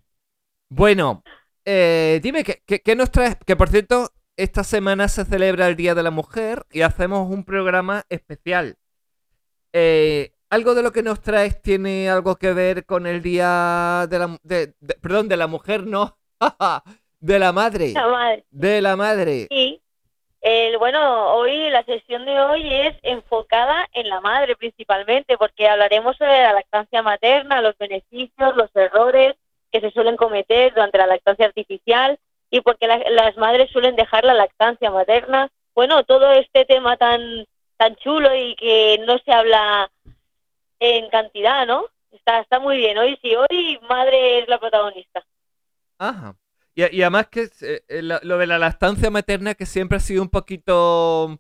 Bueno, eh, dime, ¿qué, qué, qué nos traes? Que por cierto, esta semana se celebra el Día de la Mujer y hacemos un programa especial. Eh, ¿Algo de lo que nos traes tiene algo que ver con el Día de la... de- de- perdón, de la mujer, no. <laughs> de la madre. La madre. De la madre. Sí. El, bueno, hoy la sesión de hoy es enfocada en la madre principalmente, porque hablaremos sobre la lactancia materna, los beneficios, los errores que se suelen cometer durante la lactancia artificial y porque la- las madres suelen dejar la lactancia materna. Bueno, todo este tema tan tan chulo y que no se habla en cantidad, ¿no? Está, está muy bien. Hoy sí, hoy madre es la protagonista. Ajá. Y, además que eh, eh, lo, de la lactancia materna que siempre ha sido un poquito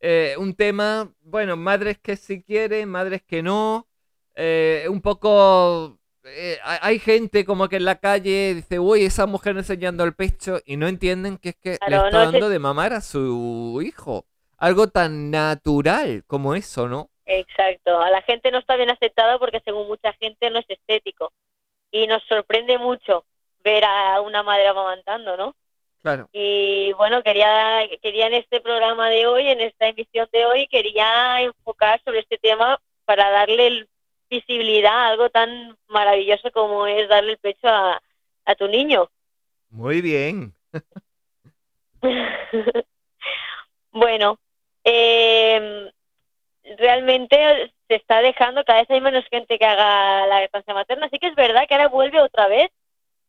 eh, un tema, bueno, madres que sí quieren, madres que no, un poco... eh, hay gente como que en la calle dice, uy, esa mujer enseñando el pecho y no entienden que es que le está no dando de mamar a su hijo. Algo tan natural como eso, ¿no? Exacto, a la gente no está bien aceptada porque según mucha gente no es estético y nos sorprende mucho ver a una madre amamantando, ¿no? Claro. Y bueno, quería, quería en este programa de hoy, en esta emisión de hoy, quería enfocar sobre este tema para darle visibilidad algo tan maravilloso como es darle el pecho a, a tu niño. Muy bien. <laughs> bueno, eh, realmente se está dejando, cada vez hay menos gente que haga la lactancia materna. Sí que es verdad que ahora vuelve otra vez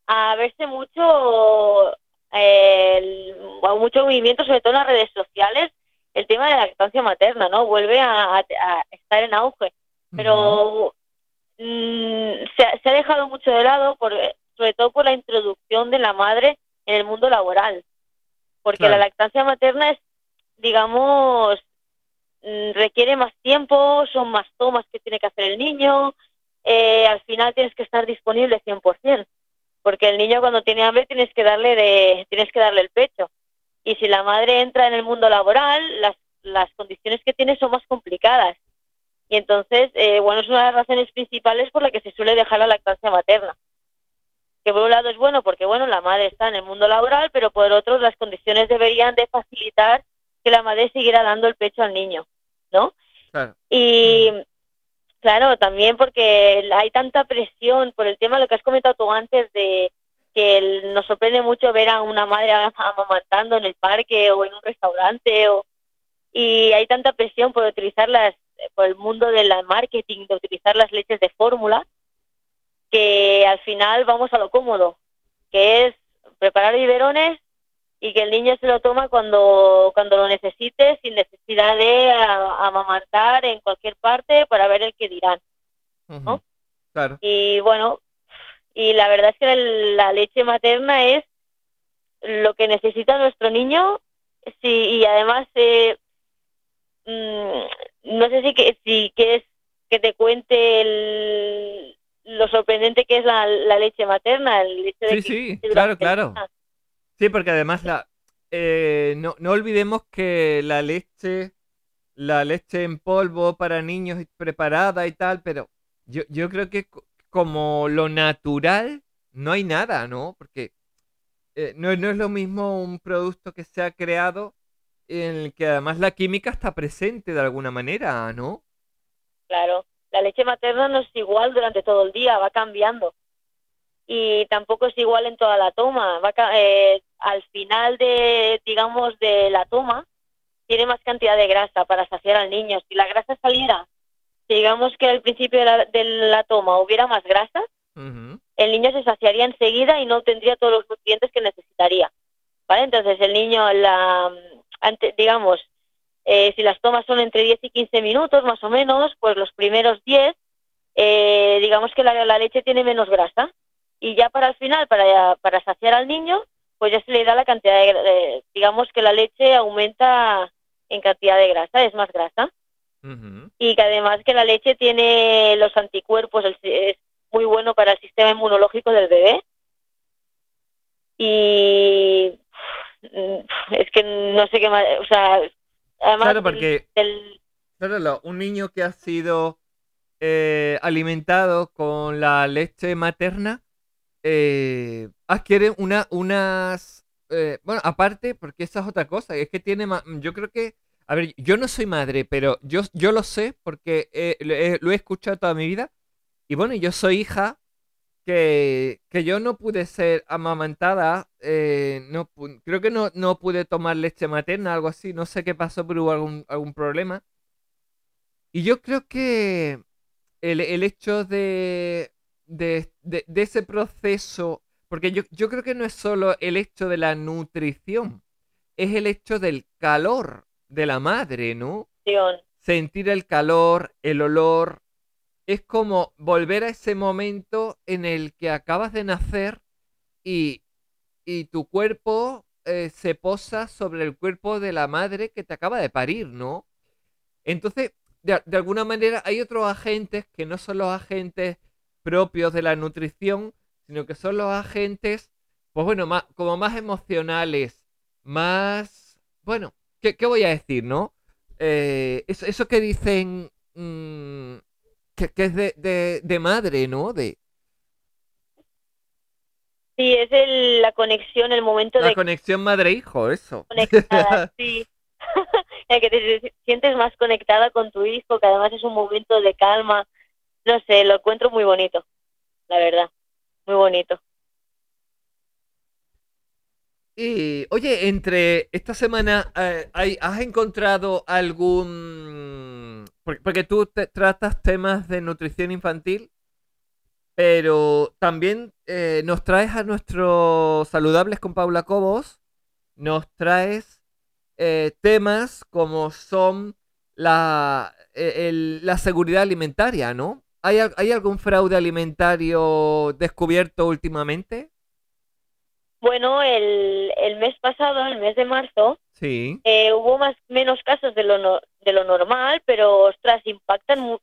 a verse mucho, eh, mucho movimiento, sobre todo en las redes sociales, el tema de la lactancia materna, ¿no? Vuelve a, estar en auge. Pero mm, se, ha dejado mucho de lado, por, sobre todo por la introducción de la madre en el mundo laboral. Porque la lactancia materna es, digamos, Mm, requiere más tiempo, son más tomas que tiene que hacer el niño, eh, al final tienes que estar disponible 100%, porque el niño cuando tiene hambre tienes que darle de, tienes que darle el pecho. Y si la madre entra en el mundo laboral, las, las condiciones que tiene son más complicadas. Y entonces, eh, bueno, es una de las razones principales por la que se suele dejar la lactancia materna. Que por un lado es bueno porque, bueno, la madre está en el mundo laboral, pero por otro las condiciones deberían de facilitar que la madre siguiera dando el pecho al niño, ¿no? Y claro, también porque hay tanta presión por el tema, lo que has comentado tú antes de que nos sorprende mucho ver a una madre amamantando en el parque o en un restaurante o y hay tanta presión por utilizar las por el mundo del marketing de utilizar las leches de fórmula que al final vamos a lo cómodo que es preparar biberones y que el niño se lo toma cuando, cuando lo necesite, sin necesidad de amamantar en cualquier parte para ver el que dirán. ¿no? Claro. Y bueno, y la verdad es que la leche materna es lo que necesita nuestro niño sí, y además eh, mm, no sé si que si quieres que te cuente lo sorprendente que es la, leche materna el sí sí claro claro Sí, porque además la, eh, no, no olvidemos que la leche, la leche en polvo para niños preparada y tal, pero yo, yo creo que como lo natural no hay nada, ¿no? Porque eh, no, no es lo mismo un producto que se ha creado en el que además la química está presente de alguna manera, ¿no? Claro, la leche materna no es igual durante todo el día, va cambiando y tampoco es igual en toda la toma. Va, eh, al final de, digamos, de la toma, tiene más cantidad de grasa para saciar al niño. Si la grasa saliera, digamos que al principio de la, toma hubiera más grasa, el niño se saciaría enseguida y no tendría todos los nutrientes que necesitaría. ¿Vale? Entonces el niño, la, digamos, eh, si las tomas son entre 10 y 15 minutos más o menos, pues los primeros 10, eh, digamos que la, la leche tiene menos grasa y ya para el final, para, para saciar al niño, pues ya se le da la cantidad de, digamos que la leche aumenta en cantidad de grasa, es más grasa. Y que además que la leche tiene los anticuerpos, es muy bueno para el sistema inmunológico del bebé. Y es que no sé qué más, o sea, además claro, porque un niño que ha sido eh, alimentado con la leche materna eh, adquiere una, unas... Eh, bueno, aparte, porque esa es otra cosa, es que tiene más... Yo creo que... A ver, yo no soy madre, pero yo, yo lo sé porque lo he escuchado toda mi vida. Y bueno, yo soy hija que, que yo no pude ser amamantada, eh, no, creo que no, no pude tomar leche materna, algo así, no sé qué pasó, pero hubo algún, algún problema. Y yo creo que el, el hecho de, de, ese proceso, porque yo, yo creo que no es solo el hecho de la nutrición, es el hecho del calor de la madre, ¿no? Sentir el calor, el olor, es como volver a ese momento en el que acabas de nacer y, y tu cuerpo eh, se posa sobre el cuerpo de la madre que te acaba de parir, ¿no? Entonces, de, de, alguna manera hay otros agentes que no son los agentes propios de la nutrición, sino que son los agentes, pues bueno, más, como más emocionales, más, bueno, ¿qué, voy a decir, no? Eh, eso, que dicen mm, que, es de, de, madre, ¿no? De... Sí, es el- la conexión, el momento La de conexión madre-hijo, eso. conectada, <laughs> sí. <laughs> el que te sientes más conectada con tu hijo, que además es un momento de calma. No sé, lo encuentro muy bonito, la verdad, muy bonito. Y, oye, entre esta semana, eh, hay- ¿has encontrado algún... Porque, porque tú te- tratas temas de nutrición infantil, pero también eh, nos traes a nuestros saludables con Paula Cobos, nos traes eh, temas como son la, eh, el- la seguridad alimentaria, ¿no? ¿Hay, ¿Hay algún fraude alimentario descubierto últimamente? Bueno, el, el mes pasado, el mes de marzo, Sí. eh, hubo más menos casos de lo, no- de lo normal, pero ostras, impactan,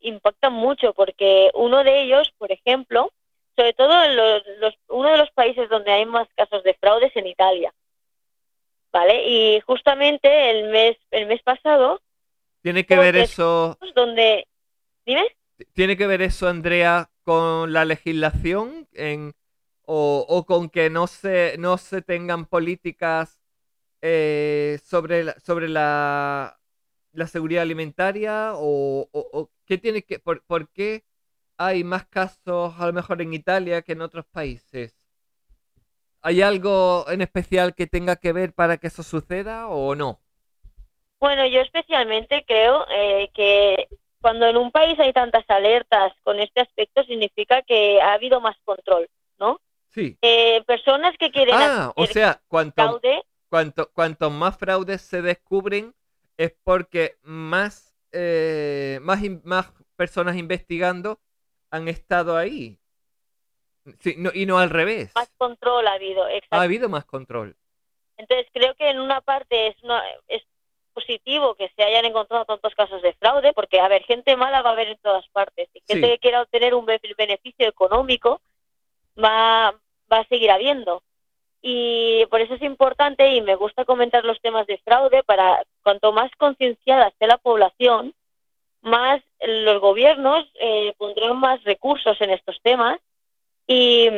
impactan mucho porque uno de ellos, por ejemplo, sobre todo en los, los- uno de los países donde hay más casos de fraude es en Italia. ¿Vale? Y justamente el mes, el mes pasado, Tiene que ver eso, donde... Dime. tiene que ver eso, Andrea, con la legislación en, o, o con que no se, no se tengan políticas eh, sobre la, sobre la, la seguridad alimentaria o, o- o qué tiene que, por, por qué hay más casos a lo mejor en Italia que en otros países. ¿Hay algo en especial que tenga que ver para que eso suceda o no? Bueno, yo especialmente creo eh, que cuando en un país hay tantas alertas con este aspecto significa que ha habido más control, ¿no? Sí. Eh, personas que quieren Ah, o sea, cuanto, fraude, cuanto, cuanto más fraudes se descubren es porque más, eh, más, in- más personas investigando han estado ahí. Sí, no- y no al revés. más control ha habido, Ha habido más control. Entonces creo que en una parte es, una, es positivo que se hayan encontrado tantos casos de fraude, porque a ver, gente mala va a haber en todas partes. Y gente Sí. que quiera obtener un be- beneficio económico va, va a seguir habiendo. Y por eso es importante y me gusta comentar los temas de fraude para cuanto más concienciada esté la población, más los gobiernos eh, pondrán más recursos en estos temas y,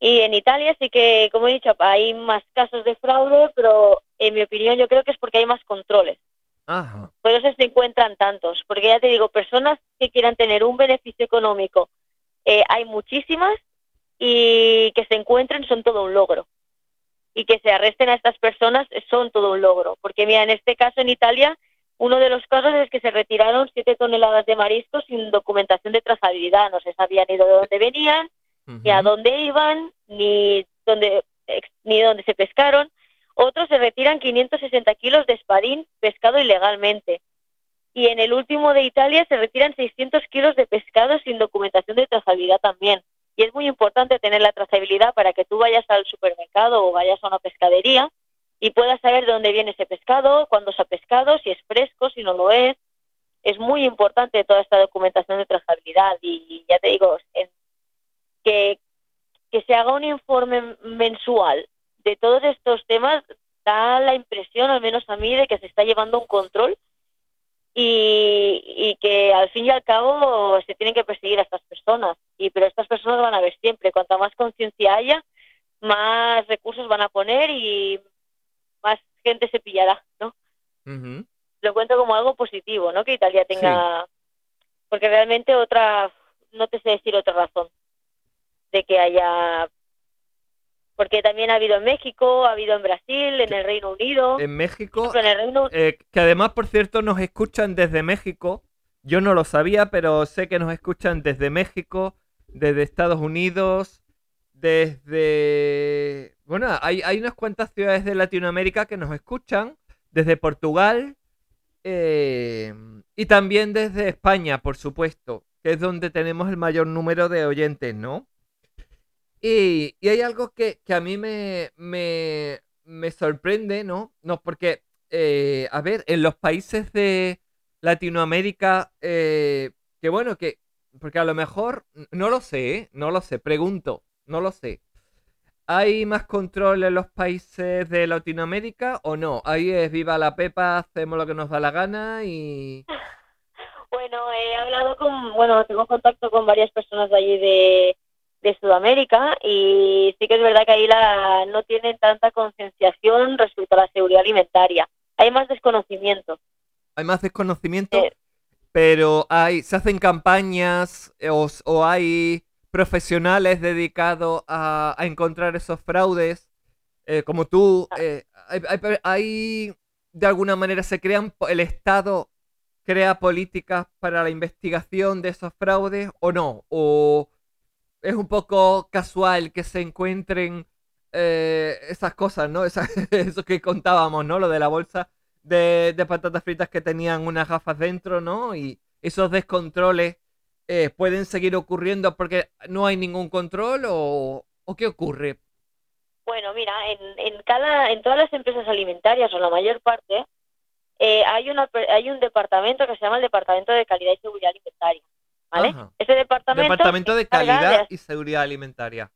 y en Italia sí que, como he dicho, hay más casos de fraude, pero en mi opinión yo creo que es porque hay más controles. Ajá. Por eso se encuentran tantos. Porque ya te digo, personas que quieran tener un beneficio económico, eh, hay muchísimas y que se encuentren son todo un logro. Y que se arresten a estas personas son todo un logro. Porque mira, en este caso en Italia, uno de los casos es que se retiraron siete toneladas de mariscos sin documentación de trazabilidad. No se sabía ni de dónde venían, ni a dónde iban, ni dónde, ni dónde se pescaron. Otros se retiran 560 kilos de espadín pescado ilegalmente. Y en el último de Italia se retiran 600 kilos de pescado sin documentación de trazabilidad también. Y es muy importante tener la trazabilidad para que tú vayas al supermercado o vayas a una pescadería y puedas saber de dónde viene ese pescado, cuándo se ha pescado, si es fresco, si no lo es. Es muy importante toda esta documentación de trazabilidad. Y ya te digo, que, que se haga un informe mensual de todos estos temas da la impresión, al menos a mí, de que se está llevando un control y, y que al fin y al cabo se tienen que perseguir a estas personas. Y pero estas personas van a ver siempre, cuanta más conciencia haya, más recursos van a poner y más gente se pillará, ¿no? Ujú. Lo cuento como algo positivo, ¿no? Que Italia tenga, porque realmente otra, no te sé decir otra razón de que haya, porque también ha habido en México, ha habido en Brasil, en el Reino Unido, En México, en el Reino eh, que además, por cierto, nos escuchan desde México. Yo no lo sabía, pero sé que nos escuchan desde México, desde Estados Unidos, desde... Bueno, hay, hay unas cuantas ciudades de Latinoamérica que nos escuchan, desde Portugal eh, y también desde España, por supuesto, que es donde tenemos el mayor número de oyentes, ¿no? Y, hay algo que, que a mí me, me, me sorprende, ¿no? No, porque, eh, a ver, en los países de Latinoamérica, eh, que bueno, que, porque a lo mejor, no lo sé, ¿eh? no lo sé, pregunto, no lo sé. ¿Hay más control en los países de Latinoamérica o no? Ahí es viva la pepa, hacemos lo que nos da la gana y... <laughs> Bueno, he hablado con, bueno, tengo contacto con varias personas de allí de, de Sudamérica y sí que es verdad que ahí la, no tienen tanta concienciación respecto a la seguridad alimentaria. Hay más desconocimiento. Hay más desconocimiento, pero hay, se hacen campañas eh, o, hay profesionales dedicados a, encontrar esos fraudes, eh, como tú. Ah. Eh, hay, de alguna manera, se crean, el Estado crea políticas para la investigación de esos fraudes o no, o es un poco casual que se encuentren eh, esas cosas, ¿no? <laughs> eso que contábamos, ¿no? Lo de la bolsa de, patatas fritas que tenían unas gafas dentro, ¿no? Y esos descontroles eh, pueden seguir ocurriendo porque no hay ningún control o, qué ocurre. Bueno, mira, en, cada, en todas las empresas alimentarias o la mayor parte eh, hay, una, hay un departamento que se llama el Departamento de Calidad y Seguridad Alimentaria. ¿Vale? Ese departamento. Departamento de Calidad y Seguridad Alimentaria.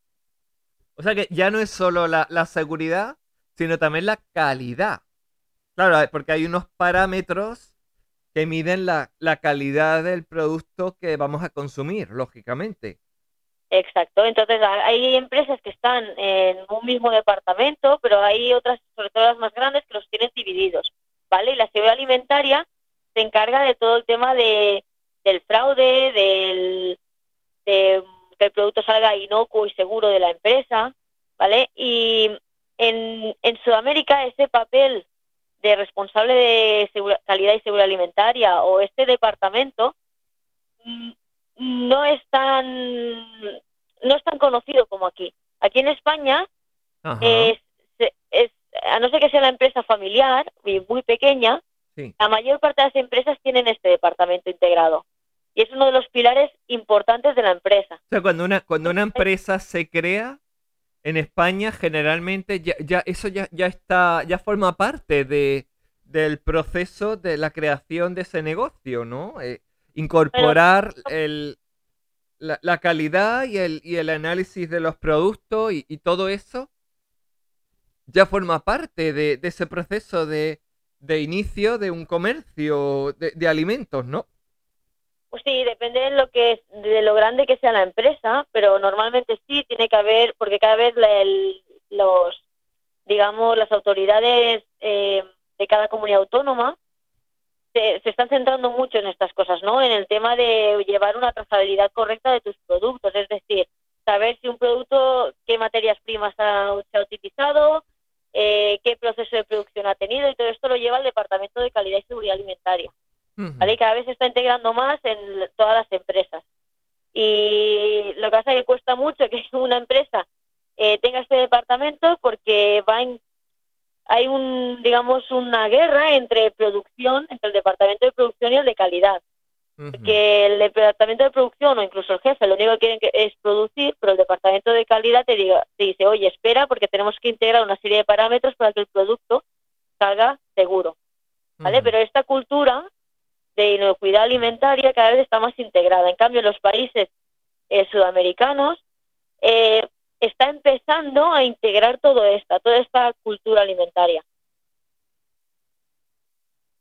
O sea que ya no es solo la, seguridad, sino también la calidad. Claro, porque hay unos parámetros que miden la, calidad del producto que vamos a consumir, lógicamente. Exacto, entonces hay empresas que están en un mismo departamento, pero hay otras, sobre todo las más grandes, que los tienen divididos, ¿vale? Y la seguridad alimentaria se encarga de todo el tema de del fraude, del, de que el producto salga inocuo y seguro de la empresa, ¿vale? Y en, en Sudamérica ese papel de responsable de calidad y seguridad alimentaria o este departamento mm, no es tan no es tan conocido como aquí. Aquí en España es, a no ser que sea una empresa familiar y muy pequeña, la mayor parte de las empresas tienen este departamento integrado y es uno de los pilares importantes de la empresa. O sea, cuando una, cuando una empresa se crea en España, generalmente ya, ya eso ya, ya está, ya forma parte de, del proceso de la creación de ese negocio, ¿no? Eh, incorporar el, la, calidad y el, y el análisis de los productos y, todo eso ya forma parte de, ese proceso de, de, inicio de un comercio de, de alimentos, ¿no? Pues sí, depende de lo que de lo grande que sea la empresa, pero normalmente sí tiene que haber, porque cada vez los, digamos, las autoridades eh, de cada comunidad autónoma se, están centrando mucho en estas cosas, ¿no? En el tema de llevar una trazabilidad correcta de tus productos, es decir, saber si un producto, qué materias primas ha, se ha utilizado, eh, qué proceso de producción ha tenido, y todo esto lo lleva el Departamento de Calidad y Seguridad Alimentaria. ¿Vale? cada vez se está integrando más en todas las empresas. Y lo que pasa es que cuesta mucho que <laughs> una empresa eh, tenga este departamento porque va hay un digamos una guerra entre producción entre el departamento de producción y el de calidad. Que el departamento de producción o incluso el jefe lo único que quieren es producir pero el departamento de calidad te, diga, te dice oye espera porque tenemos que integrar una serie de parámetros para que el producto salga seguro vale pero esta cultura de inocuidad alimentaria cada vez está más integrada. En cambio, en los países eh, sudamericanos eh, está empezando a integrar todo esto, toda esta cultura alimentaria.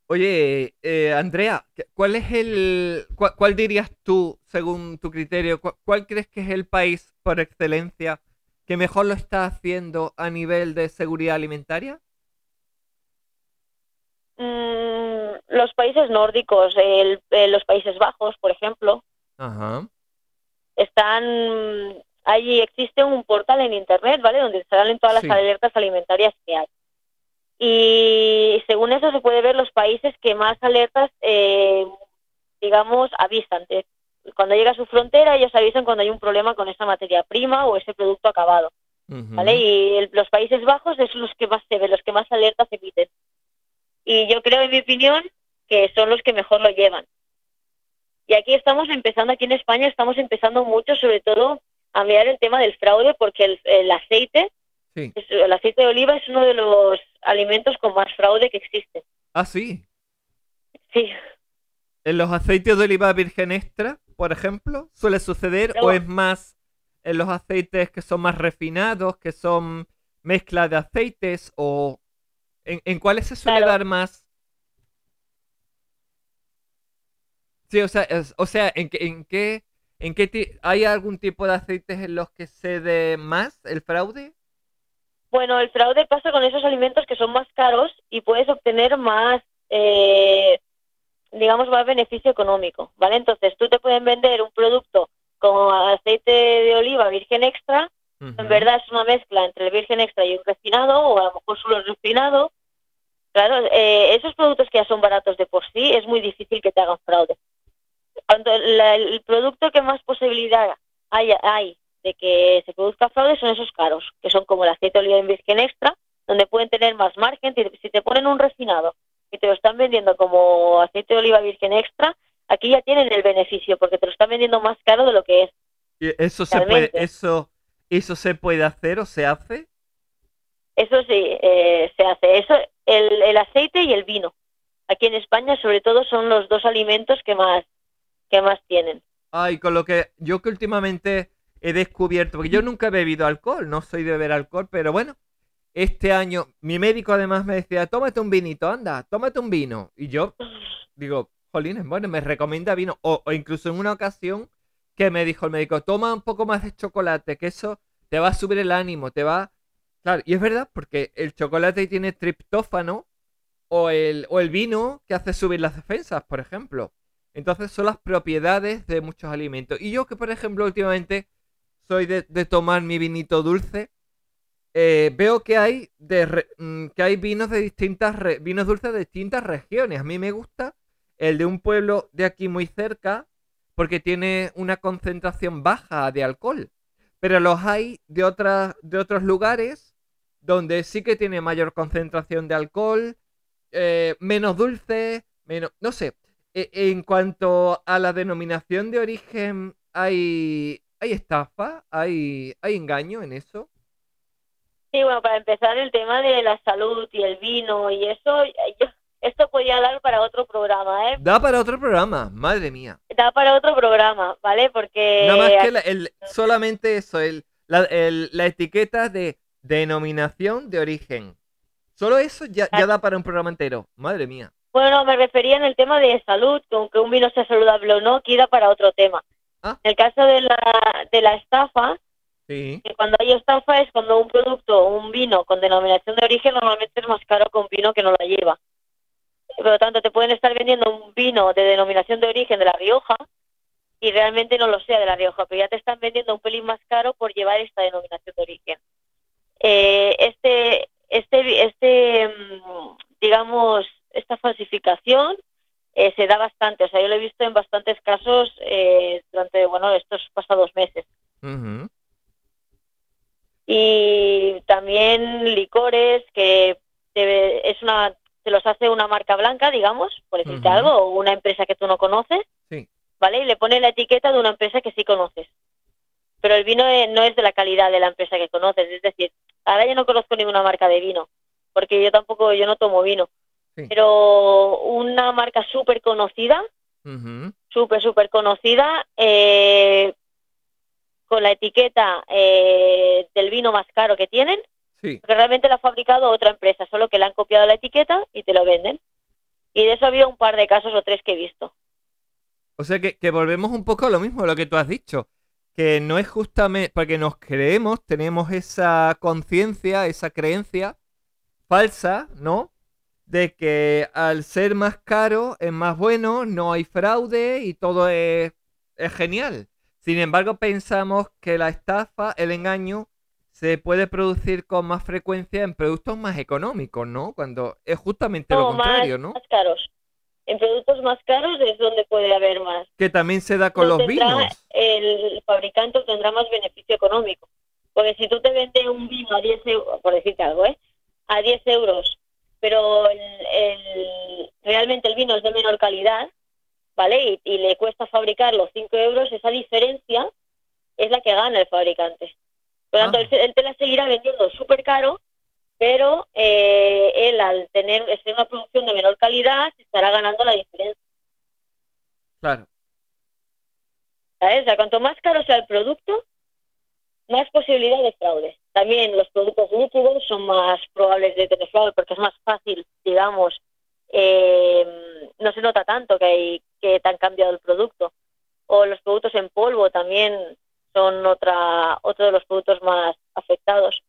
Oye, eh, Andrea, ¿cuál es el, cuál, dirías tú, según tu criterio, cuál, crees que es el país por excelencia que mejor lo está haciendo a nivel de seguridad alimentaria? Mm, los países nórdicos, el, eh, los Países Bajos, por ejemplo, están allí existe un portal en internet, ¿vale? Donde salen todas las alertas alimentarias que hay. Y según eso se puede ver los países que más alertas, eh, digamos, avisan. Cuando llega a su frontera, ellos avisan cuando hay un problema con esa materia prima o ese producto acabado. ¿Vale? Y los Países Bajos es los que más se ven, los que más alertas emiten y yo creo, en mi opinión, que son los que mejor lo llevan. Y aquí estamos empezando, aquí en España estamos empezando mucho, sobre todo, a mirar el tema del fraude, porque el, aceite, el aceite de oliva es uno de los alimentos con más fraude que existe. Ah, sí. Sí. ¿En los aceites de oliva virgen extra, por ejemplo, suele suceder o es más en los aceites que son más refinados, que son mezcla de aceites o ¿En, cuáles se suele dar más? Sí, o sea, o sea ¿en, en, qué, ¿En qué ¿Hay algún tipo de aceites en los que se dé más el fraude? Bueno, el fraude pasa con esos alimentos que son más caros y puedes obtener más, eh, digamos, más beneficio económico, ¿vale? Entonces, tú te pueden vender un producto con aceite de oliva virgen extra, en verdad es una mezcla entre el virgen extra y un refinado, o a lo mejor solo el refinado. Claro, eh, esos productos que ya son baratos de por sí, es muy difícil que te hagan fraude. Cuando el producto que más posibilidad hay, hay de que se produzca fraude son esos caros, que son como el aceite de oliva en virgen extra, donde pueden tener más margen. Si te ponen un refinado y te lo están vendiendo como aceite de oliva virgen extra, aquí ya tienen el beneficio porque te lo están vendiendo más caro de lo que es. ¿Y eso se puede, eso, eso se puede hacer o se hace? Eso sí, eh, se hace. Eso, el, el aceite y el vino. Aquí en España, sobre todo, son los dos alimentos que más, que más tienen. Ay, con lo que yo que últimamente he descubierto, porque yo nunca he bebido alcohol, no soy de beber alcohol, pero bueno, este año mi médico además me decía, tómate un vinito, anda, tómate un vino. Y yo digo, jolines, bueno, me recomienda vino. O, incluso en una ocasión que me dijo el médico, toma un poco más de chocolate, que eso te va a subir el ánimo, te va... Claro, y es verdad, porque el chocolate tiene triptófano o el, vino que hace subir las defensas, por ejemplo. Entonces son las propiedades de muchos alimentos. Y yo que, por ejemplo, últimamente soy de, tomar mi vinito dulce, eh, veo que hay, de, mm, que hay vinos de distintas vinos dulces de distintas regiones. A mí me gusta el de un pueblo de aquí muy cerca porque tiene una concentración baja de alcohol. Pero los hay de, otras, de otros lugares donde sí que tiene mayor concentración de alcohol, eh, menos dulce, menos... No sé. E, en cuanto a la denominación de origen, hay, ¿Hay estafa? ¿Hay, ¿Hay engaño en eso? Sí, bueno, para empezar, el tema de la salud y el vino y eso, esto podría dar para otro programa, ¿eh? Da para otro programa, madre mía. Da para otro programa, ¿vale? Porque... Nada más que el, solamente eso, el, la, la etiqueta de denominación de origen. Solo eso ya, ya da para un programa entero, madre mía. Bueno, me refería en el tema de salud, que aunque un vino sea saludable o no, queda para otro tema. Ah. En el caso de la, de la estafa, que cuando hay estafa es cuando un producto, un vino con denominación de origen normalmente es más caro que un vino que no la lleva. Por lo tanto, te pueden estar vendiendo un vino de denominación de origen de La Rioja y realmente no lo sea de La Rioja, pero ya te están vendiendo un pelín más caro por llevar esta denominación de origen. Eh, este, este, este, mm, digamos, esta falsificación eh, se da bastante. O sea, yo lo he visto en bastantes casos eh, durante, bueno, estos pasados meses. Y también licores que es una, se los hace una marca blanca, digamos, por decirte algo, o una empresa que tú no conoces, ¿vale? Y le pone la etiqueta de una empresa que sí conoces. Pero el vino no es de la calidad de la empresa que conoces. Es decir, ahora yo no conozco ninguna marca de vino, porque yo tampoco, yo no tomo vino pero una marca súper conocida, súper, súper conocida, eh, con la etiqueta eh, del vino más caro que tienen, que realmente la ha fabricado otra empresa, solo que le han copiado la etiqueta y te lo venden. Y de eso ha habido un par de casos o tres que he visto. O sea que, que volvemos un poco a lo mismo, lo que tú has dicho, que no es justamente, porque nos creemos, tenemos esa conciencia, esa creencia falsa, ¿no? de que al ser más caro es más bueno, no hay fraude y todo es, genial. Sin embargo, pensamos que la estafa, el engaño, se puede producir con más frecuencia en productos más económicos, ¿no? Cuando es justamente lo contrario, ¿no? Más caros. En productos más caros es donde puede haber más. Que también se da con los vinos. El fabricante tendrá más beneficio económico. Porque si tú te vendes un vino a 10 euros, por decirte algo, ¿eh? A 10 euros pero el, realmente el vino es de menor calidad, ¿vale? Y, le cuesta fabricarlo 5 euros, esa diferencia es la que gana el fabricante. Por lo tanto, ah. él, te la seguirá vendiendo súper caro, pero eh, él al tener ser una producción de menor calidad estará ganando la diferencia. Claro. ¿Sabes? O sea, cuanto más caro sea el producto, más posibilidad de fraude. También los productos líquidos son más probables de tener fraude porque es más fácil, digamos, eh, no se nota tanto que, hay, que te han cambiado el producto. o los productos en polvo también son otra otro de los productos más afectados.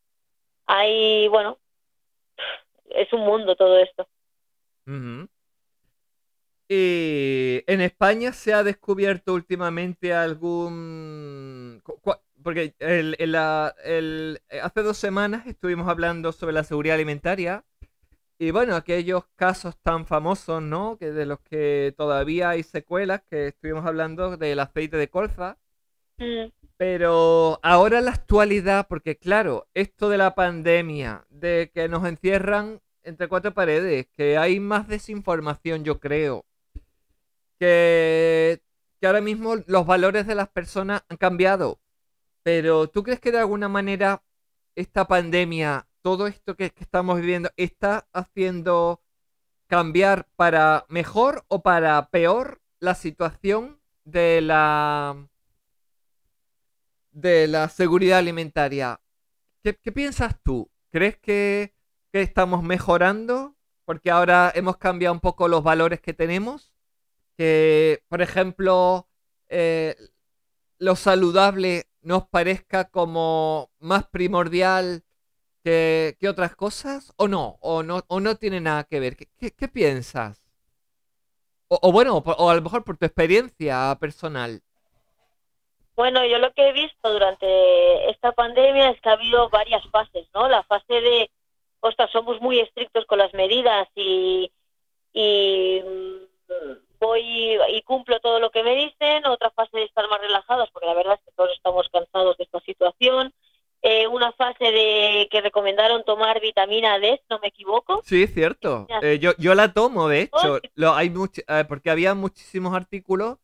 Hay, bueno, es un mundo todo esto. Y en España se ha descubierto últimamente algún... Porque el, el, hace dos semanas estuvimos hablando sobre la seguridad alimentaria y bueno, aquellos casos tan famosos, ¿no? Que de los que todavía hay secuelas, que estuvimos hablando del aceite de colza. Mm. Pero ahora la actualidad, porque claro, esto de la pandemia, de que nos encierran entre cuatro paredes, que hay más desinformación, yo creo. Que, que ahora mismo los valores de las personas han cambiado. Pero ¿tú crees que de alguna manera esta pandemia, todo esto que, estamos viviendo, está haciendo cambiar para mejor o para peor la situación de la de la seguridad alimentaria? ¿Qué, qué piensas tú? ¿Crees que que estamos mejorando, porque ahora hemos cambiado un poco los valores que tenemos. Que, por ejemplo, eh, lo saludable nos parezca como más primordial que, otras cosas, o no, o no, o no tiene nada que ver. ¿Qué, piensas? O, bueno, o a lo mejor por tu experiencia personal. Bueno, yo lo que he visto durante esta pandemia es que ha habido varias fases, ¿no? La fase de ostras, somos muy estrictos con las medidas y, mm, voy y cumplo todo lo que me dicen, otra fase de estar más relajados, porque la verdad es que todos estamos cansados de esta situación, eh, una fase de que recomendaron tomar vitamina D, no me equivoco. Sí, cierto. Eh, yo, yo la tomo, de hecho, lo, hay eh, porque había muchísimos artículos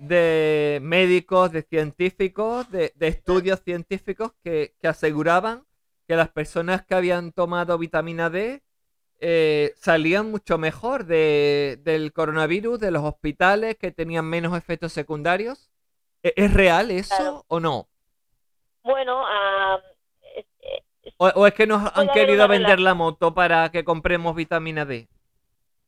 de médicos, de científicos, de, estudios científicos que, que aseguraban que las personas que habían tomado vitamina D eh, salían mucho mejor del coronavirus, de los hospitales, que tenían menos efectos secundarios. ¿E-, ¿Es, real eso o no? Bueno, o, es que nos han querido vender la moto para que compremos vitamina D?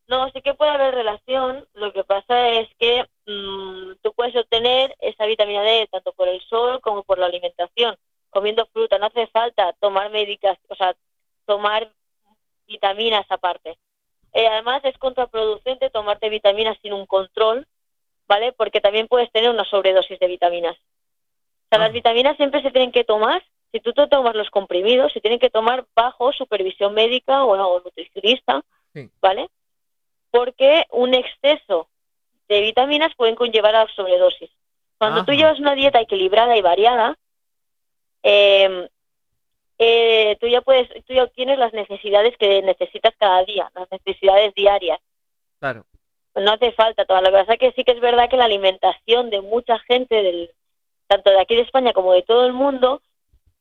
No, sí que puede haber relación. Lo que pasa es que mm, tú puedes obtener esa vitamina D tanto por el sol como por la alimentación comiendo fruta, no hace falta tomar médicas, o sea, tomar vitaminas aparte. Eh, además es contraproducente tomarte vitaminas sin un control, ¿vale? Porque también puedes tener una sobredosis de vitaminas. O sea, las ah. vitaminas siempre se tienen que tomar, si tú te tomas los comprimidos, se tienen que tomar bajo supervisión médica o, nutricionista, ¿vale? Porque un exceso de vitaminas pueden conllevar a sobredosis. Cuando tú llevas una dieta equilibrada y variada, eh, eh, tú ya puedes, tú ya tienes las necesidades que necesitas cada día, las necesidades diarias. Claro. No hace falta toda. Pasa es que sí que es verdad que la alimentación de mucha gente, del, tanto de aquí de España como de todo el mundo,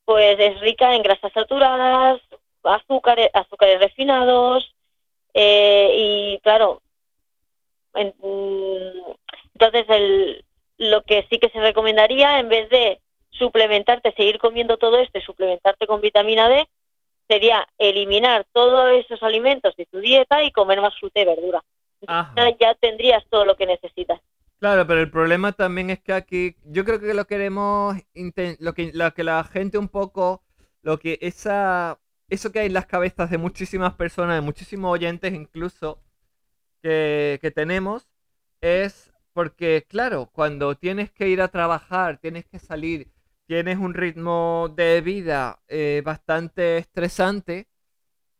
pues es rica en grasas saturadas, azúcares, azúcares refinados, eh, y claro, entonces el, lo que sí que se recomendaría, en vez de suplementarte, seguir comiendo todo esto y suplementarte con vitamina D, sería eliminar todos esos alimentos de tu dieta y comer más fruta y verdura. Ya tendrías todo lo que necesitas. Claro, pero el problema también es que aquí yo creo que lo queremos lo que lo que la gente un poco lo que esa eso que hay en las cabezas de muchísimas personas, de muchísimos oyentes incluso que, tenemos es porque claro, cuando tienes que ir a trabajar, tienes que salir tienes un ritmo de vida eh, bastante estresante,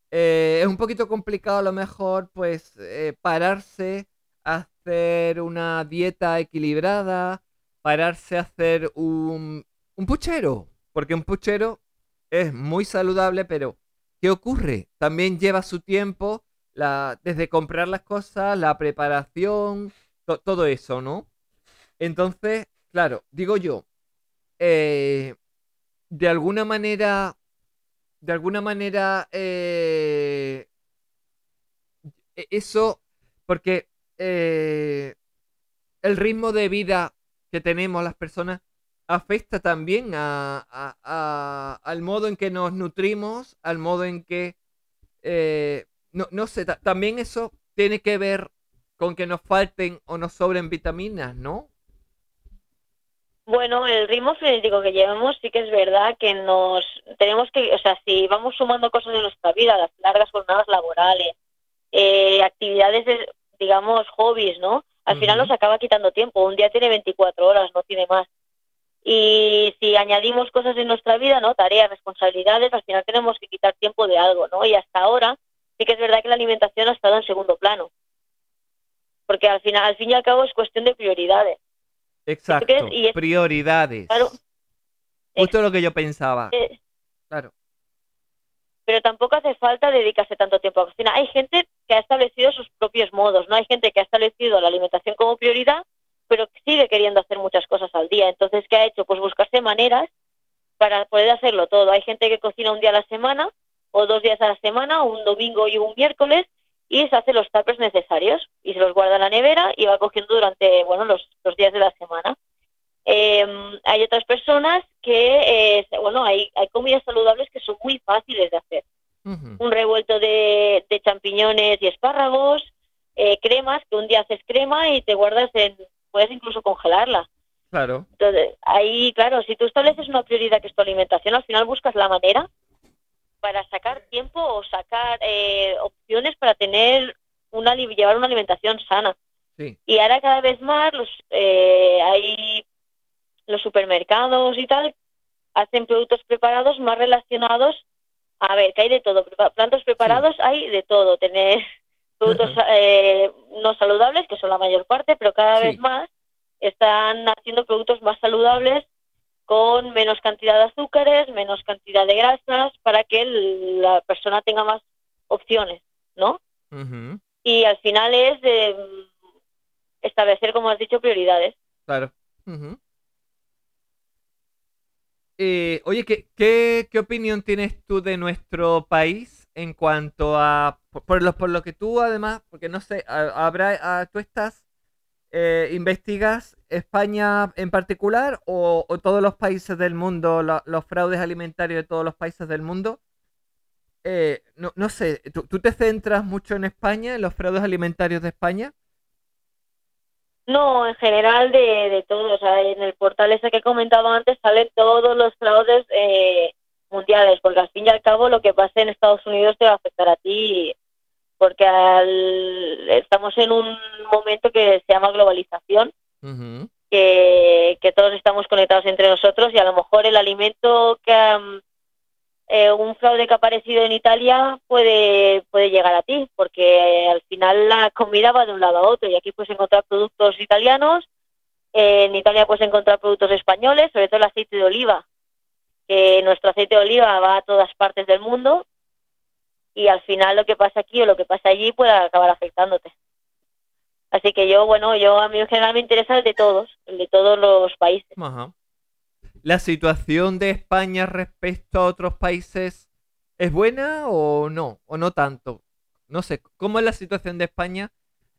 eh, es un poquito complicado a lo mejor pues eh, pararse a hacer una dieta equilibrada, pararse a hacer un, un puchero, porque un puchero es muy saludable, pero ¿qué ocurre? También lleva su tiempo, la, desde comprar las cosas, la preparación, todo eso, ¿no? Entonces, claro, digo yo, eh, de alguna manera, de alguna manera, eh, e-, eso, porque eh, el ritmo de vida que tenemos las personas afecta también al modo en que nos nutrimos, al modo en que, no, no sé, también eso tiene que ver con que nos falten o nos sobren vitaminas, ¿no? Bueno, el ritmo frenético que llevamos sí que es verdad que nos tenemos que, o sea, si vamos sumando cosas en nuestra vida, las largas jornadas laborales, eh, actividades, de, digamos, hobbies, ¿no? Al final nos acaba quitando tiempo. Un día tiene 24 horas, no tiene más. Y si añadimos cosas en nuestra vida, ¿no? Tareas, responsabilidades, al final tenemos que quitar tiempo de algo, ¿no? Y hasta ahora sí que es verdad que la alimentación ha estado en segundo plano. Porque al final, al fin y al cabo es cuestión de prioridades. Exacto. Y es- Prioridades. Claro. Justo lo que yo pensaba. Eh, Claro. pero tampoco hace falta dedicarse tanto tiempo a cocinar. Hay gente que ha establecido sus propios modos, ¿no? Hay gente que ha establecido la alimentación como prioridad, pero sigue queriendo hacer muchas cosas al día. Entonces, ¿qué ha hecho? Pues buscarse maneras para poder hacerlo todo. Hay gente que cocina un día a la semana, o dos días a la semana, un domingo y un miércoles, y se hace los tapers necesarios, y se los guarda en la nevera y va cogiendo durante, bueno, los, los días de la semana. Eh, hay otras personas que, eh, bueno, hay, hay comidas saludables que son muy fáciles de hacer un revuelto de, de champiñones y espárragos, eh, cremas, que un día haces crema y te guardas en, puedes incluso congelarla. Claro. Entonces, ahí, claro, si tú estableces una prioridad que es tu alimentación, al final buscas la manera para sacar tiempo o sacar eh, opciones para tener una, llevar una alimentación sana. Sí. Y ahora cada vez más los, eh, hay los supermercados y tal hacen productos preparados más relacionados a ver que hay de todo platos preparados hay de todo tener <laughs> productos eh, no saludables que son la mayor parte pero cada Sí. vez más están haciendo productos más saludables con menos cantidad de azúcares menos cantidad de grasas para que la persona tenga más opciones no y al final es de mm, establecer, como has dicho, prioridades. Claro. Ujú. Eh, oye, ¿qué, qué, qué opinión tienes tú de nuestro país en cuanto a, por, por lo, por lo que tú además, porque no sé, habrá, a- tú estás, eh, investigas España en particular o, todos los países del mundo, lo- los fraudes alimentarios de todos los países del mundo? Eh, no, no sé, ¿tú, tú te centras mucho en España, en los fraudes alimentarios de España? No, en general de, de todo. O sea, en el portal ese que he comentado antes salen todos los fraudes eh, mundiales, porque al fin y al cabo lo que pase en Estados Unidos te va a afectar a ti, porque al- estamos en un momento que se llama globalización. Que, que todos estamos conectados entre nosotros y a lo mejor el alimento que am, eh, un fraude que ha aparecido en Italia puede puede llegar a ti porque eh, al final la comida va de un lado a otro y aquí puedes encontrar productos italianos eh, en Italia puedes encontrar productos españoles sobre todo el aceite de oliva que nuestro aceite de oliva va a todas partes del mundo y al final lo que pasa aquí o lo que pasa allí puede acabar afectándote Así que yo, bueno, yo a mí en general me interesa el de todos, el de todos los países. Ajá. ¿La situación de España respecto a otros países es buena o no? ¿O no tanto? No sé, ¿cómo es la situación de España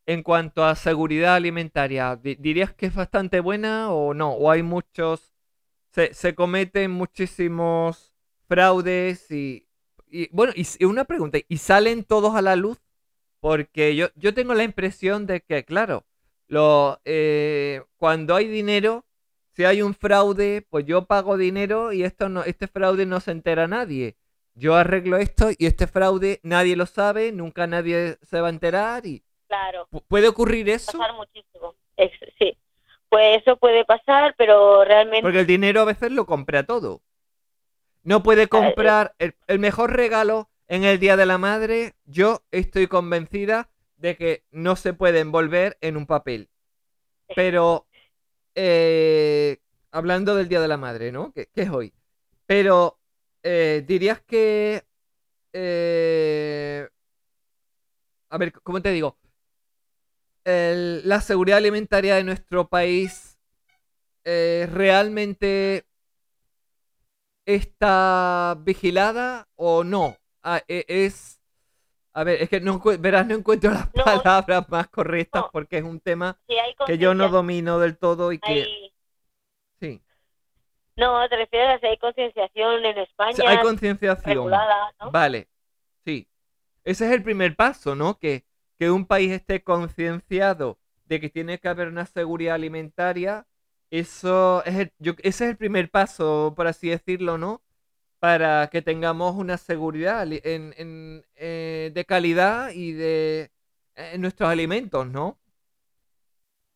en cuanto a seguridad alimentaria? Di- ¿Dirías que es bastante buena o no? ¿O hay muchos, se, se cometen muchísimos fraudes y, y bueno, y, una pregunta, ¿y salen todos a la luz? Porque yo, yo tengo la impresión de que, claro, lo, eh, cuando hay dinero, si hay un fraude, pues yo pago dinero y esto no, este fraude no se entera nadie. Yo arreglo esto y este fraude nadie lo sabe, nunca nadie se va a enterar y Claro, pu- puede ocurrir eso pasar muchísimo. Ex- sí, pues eso puede pasar, pero realmente porque el dinero a veces lo compra todo. No puede comprar el, el mejor regalo en el Día de la Madre. Yo estoy convencida de que no se puede envolver en un papel. Pero eh, hablando del Día de la Madre, ¿no? Que, que es hoy. Pero eh, dirías que... eh, a ver, ¿cómo te digo? El- la seguridad alimentaria de nuestro país eh, realmente está vigilada o no? Ah, e- es... A ver, es que no, verás, no encuentro las No. palabras más correctas No. porque es un tema que yo no domino del todo y que... hay- Sí, No, te refieres a si hay concienciación en O España hay concienciación. regulada, ¿no? Vale, sí. Ese es el primer paso, ¿no? Que, que un país esté concienciado de que tiene que haber una seguridad alimentaria Eso es el- yo- ese es el primer paso, por así decirlo, ¿no? Para que tengamos una seguridad en, en, eh, de calidad y de en nuestros alimentos, ¿no?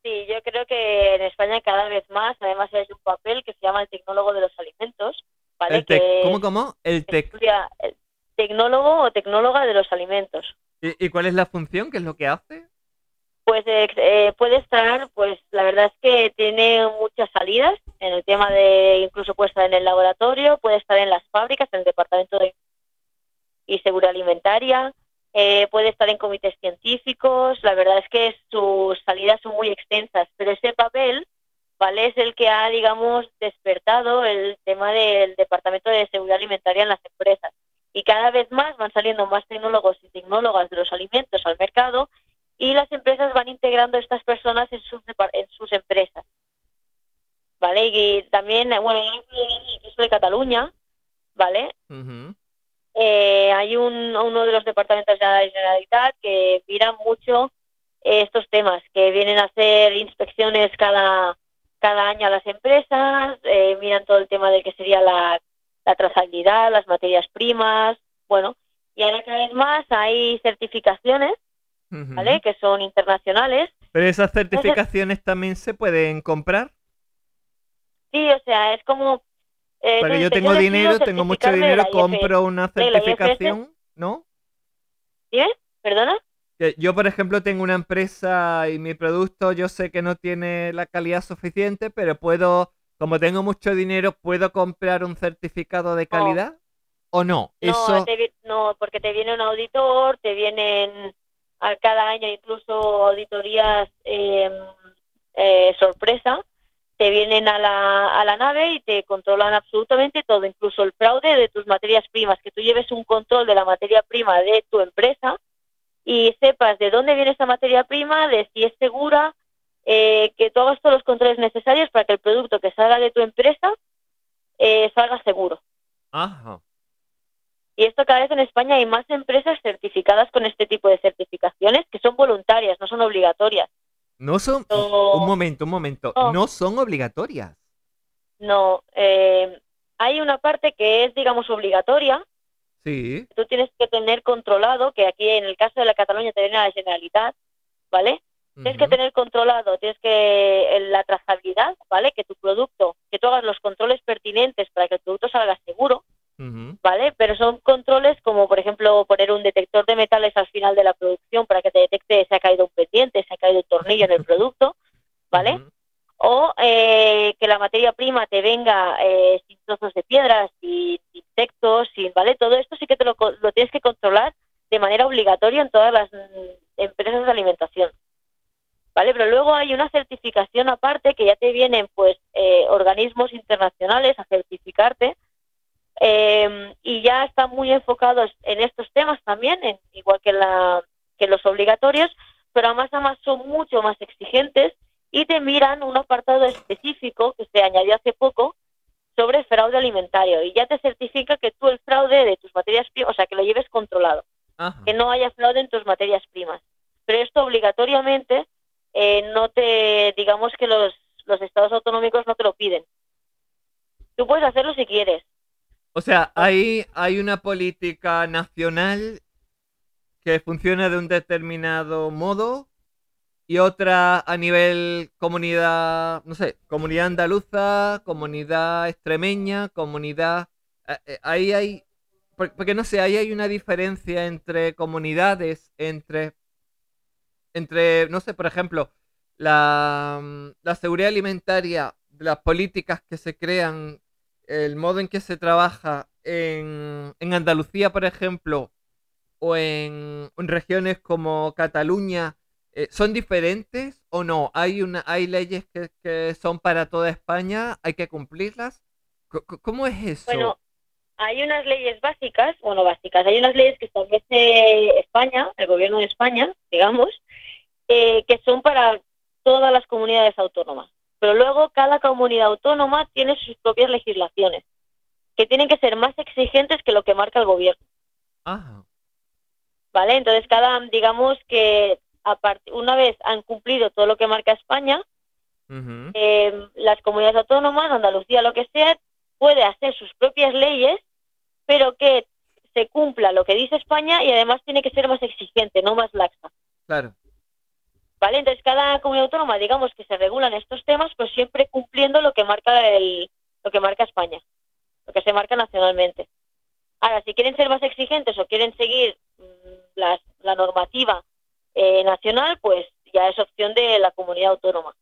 Sí, yo creo que en España cada vez más, además hay un papel que se llama el tecnólogo de los alimentos, ¿vale? Que ¿Cómo, cómo? El tec. el tecnólogo o tecnóloga de los alimentos. ¿Y, y cuál es la función? ¿Qué es lo que hace? Pues eh, puede estar, pues la verdad es que tiene muchas salidas en el tema de, incluso puede estar en el laboratorio, puede estar en las fábricas, en el departamento de seguridad alimentaria, eh, puede estar en comités científicos, la verdad es que sus salidas son muy extensas, pero ese papel, ¿vale? Es el que ha, digamos, despertado el tema del departamento de seguridad alimentaria en las empresas. Y cada vez más van saliendo más tecnólogos y tecnólogas de los alimentos al mercado y las empresas van integrando a estas personas en sus, en sus empresas. ¿Vale? Y también, bueno, soy de Cataluña, ¿vale? Eh, hay un, uno de los departamentos de la Generalitat que mira mucho eh, estos temas, que vienen a hacer inspecciones cada, cada año a las empresas, eh, miran todo el tema de que sería la, la trazabilidad, las materias primas, bueno, y ahora cada vez más hay certificaciones, Que son internacionales. Pero esas certificaciones también se pueden comprar. Sí, o sea, es como... eh, Pero yo tengo dinero, tengo mucho dinero, compro una certificación, ¿no? ¿Dime? ¿Perdona? Yo, por ejemplo, tengo una empresa y mi producto yo sé que no tiene la calidad suficiente, pero puedo, como tengo mucho dinero, ¿puedo comprar un certificado de calidad? ¿O no? No, Eso, te vi- no, porque te viene un auditor, te vienen a cada año incluso auditorías eh, eh, sorpresa, te vienen a la, a la nave y te controlan absolutamente todo, incluso el fraude de tus materias primas, que tú lleves un control de la materia prima de tu empresa y sepas de dónde viene esa materia prima, de si es segura, eh, que tú hagas todos los controles necesarios para que el producto que salga de tu empresa eh, salga seguro. Ajá. Y esto cada vez en España hay más empresas certificadas con este tipo de certificaciones que son voluntarias, no son obligatorias. No son, un momento, un momento, No. no son obligatorias. No, eh, hay una parte que es, digamos, obligatoria. Sí. Tú tienes que tener controlado, que aquí en el caso de la Cataluña te viene la Generalitat, ¿vale? Tienes que tener controlado, tienes que la trazabilidad, ¿vale? Que tu producto, que tú hagas los controles pertinentes para que el producto salga seguro, ¿vale? Pero son controles como, por ejemplo, poner un detector de metales al final de la producción para que te detecte si ha caído un pendiente, si ha caído un tornillo en el <laughs> producto, ¿vale? O eh, que la materia prima te venga eh, sin trozos de piedras, sin insectos, sin, ¿vale? Todo esto sí que te lo, lo tienes que controlar de manera obligatoria en todas las mm, empresas de alimentación. ¿Vale? Pero luego hay una certificación aparte que ya te vienen pues eh, organismos internacionales a certificarte eh, y ya están muy enfocados en estos temas también, en- igual que, la, que los obligatorios, pero además, además son mucho más exigentes y te miran un apartado específico que se añadió hace poco sobre fraude alimentario y ya te certifica que tú el fraude de tus materias primas, o sea, que lo lleves controlado, Ajá. que no haya fraude en tus materias primas. Pero esto obligatoriamente eh, no te, digamos que los, los estados autonómicos no te lo piden. Tú puedes hacerlo si quieres, O sea, hay, hay una política nacional que funciona de un determinado modo y otra a nivel comunidad, no sé, comunidad andaluza, comunidad extremeña, comunidad... eh, eh, Ahí hay... por- Porque no sé, ahí hay una diferencia entre comunidades, entre... Entre, no sé, por ejemplo, la, mm, la seguridad alimentaria, las políticas que se crean el modo en que se trabaja en, en Andalucía, por ejemplo, o en, regiones como Cataluña, eh, ¿son diferentes o no? ¿Hay, una, hay leyes que, que son para toda España? ¿Hay que cumplirlas? ¿Cómo es eso? Bueno, hay unas leyes básicas, bueno, básicas, hay unas leyes que establece España, el gobierno de España, digamos, eh, que son para todas las comunidades autónomas. Pero luego cada comunidad autónoma tiene sus propias legislaciones, que tienen que ser más exigentes que lo que marca el gobierno. Ajá. ¿vale? Entonces, cada, digamos que a una vez han cumplido todo lo que marca España, uh las comunidades autónomas, Andalucía, lo que sea, puede hacer sus propias leyes, pero que se cumpla lo que dice España y además tiene que ser más exigente, no más laxa. Claro. ¿Vale? Entonces, cada comunidad autónoma, digamos que se regulan estos temas, pues siempre cumpliendo lo que marca el, lo que marca España, lo que se marca nacionalmente. Ahora, si quieren ser más exigentes o quieren seguir mm, la normativa eh, nacional, pues ya es opción de la comunidad autónoma.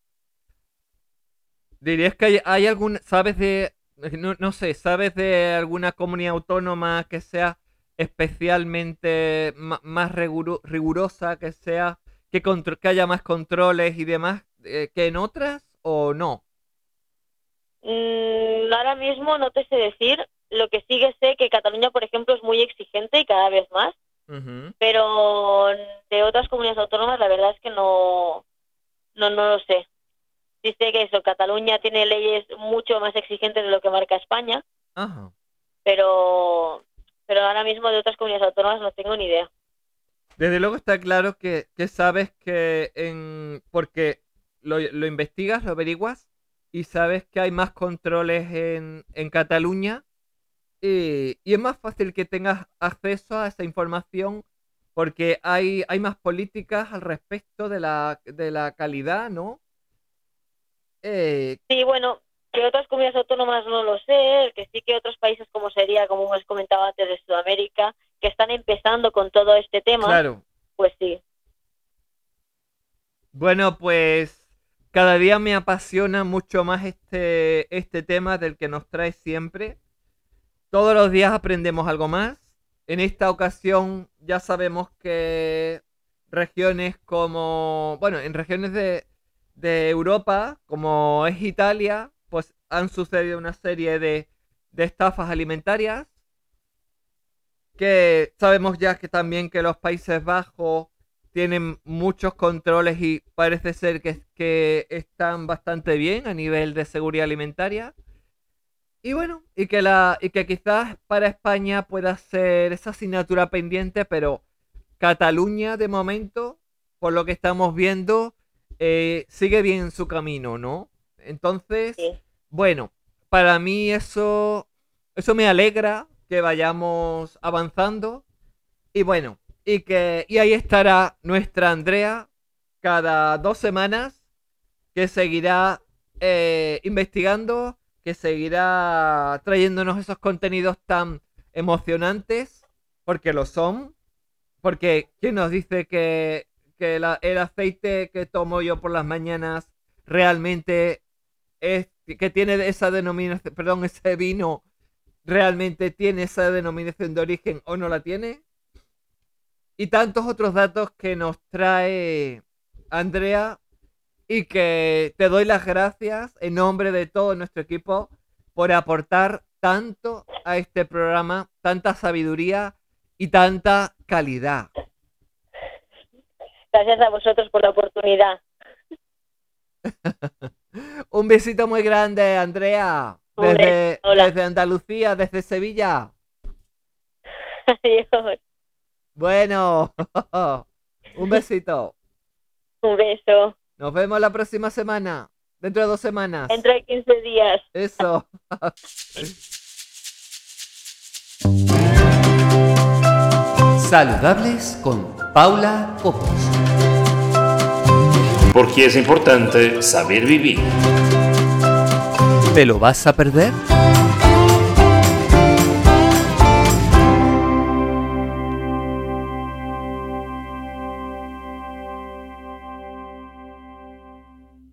¿Dirías que hay, hay algún, sabes de, no, no, sé, sabes de alguna comunidad autónoma que sea especialmente más rigurosa, que sea, que, que haya más controles y demás eh, que en otras o no? Mm, ahora mismo no te sé decir, lo que sí que sé que Cataluña, por ejemplo, es muy exigente y cada vez más, pero de otras comunidades autónomas la verdad es que no, no, no lo sé. Sí sé que eso, Cataluña tiene leyes mucho más exigentes de lo que marca España, pero pero ahora mismo de otras comunidades autónomas no tengo ni idea. Desde luego está claro que, que sabes que en porque lo, lo, investigas, lo averiguas y sabes que hay más controles en, en Cataluña y, y, es más fácil que tengas acceso a esa información porque hay, hay más políticas al respecto de la, de la calidad, ¿no? Eh, sí, bueno, que otras comunidades autónomas no lo sé, que sí que otros países como sería, como hemos comentado antes, de Sudamérica, que están empezando con todo este tema, claro. pues sí. Bueno, pues cada día me apasiona mucho más este, este tema del que nos trae siempre. Todos los días aprendemos algo más. En esta ocasión ya sabemos que regiones como, bueno, en regiones de, de Europa, como es Italia, pues han sucedido una serie de, estafas alimentarias. Que sabemos ya que también que los Países Bajos tienen muchos controles y parece ser que, que están bastante bien a nivel de seguridad alimentaria. Y bueno, y que, la, y que quizás para España pueda ser esa asignatura pendiente, pero Cataluña de momento, por lo que estamos viendo, eh, sigue bien su camino, ¿no? Entonces, bueno, para mí eso, eso me alegra que vayamos avanzando. Y bueno, y que y ahí estará nuestra Andrea cada dos semanas que seguirá eh, investigando, que seguirá trayéndonos esos contenidos tan emocionantes, porque lo son. Porque, ¿quién nos dice que, que el aceite que tomo yo por las mañanas realmente es que tiene esa denominación, perdón, ese vino realmente tiene esa denominación de origen o no la tiene. Y tantos otros datos que nos trae Andrea y que te doy las gracias en nombre de todo nuestro equipo por aportar tanto a este programa, tanta sabiduría y tanta calidad. Gracias a vosotros por la oportunidad. <laughs> Un besito muy grande, Andrea. Desde, desde Andalucía, desde Sevilla. Adiós. Bueno, <laughs> un besito. Un beso. Nos vemos la próxima semana. Dentro de dos semanas. Dentro de 15 días. Eso. <laughs> Saludables con Paula Copos porque es importante saber vivir. ¿Te lo vas a perder?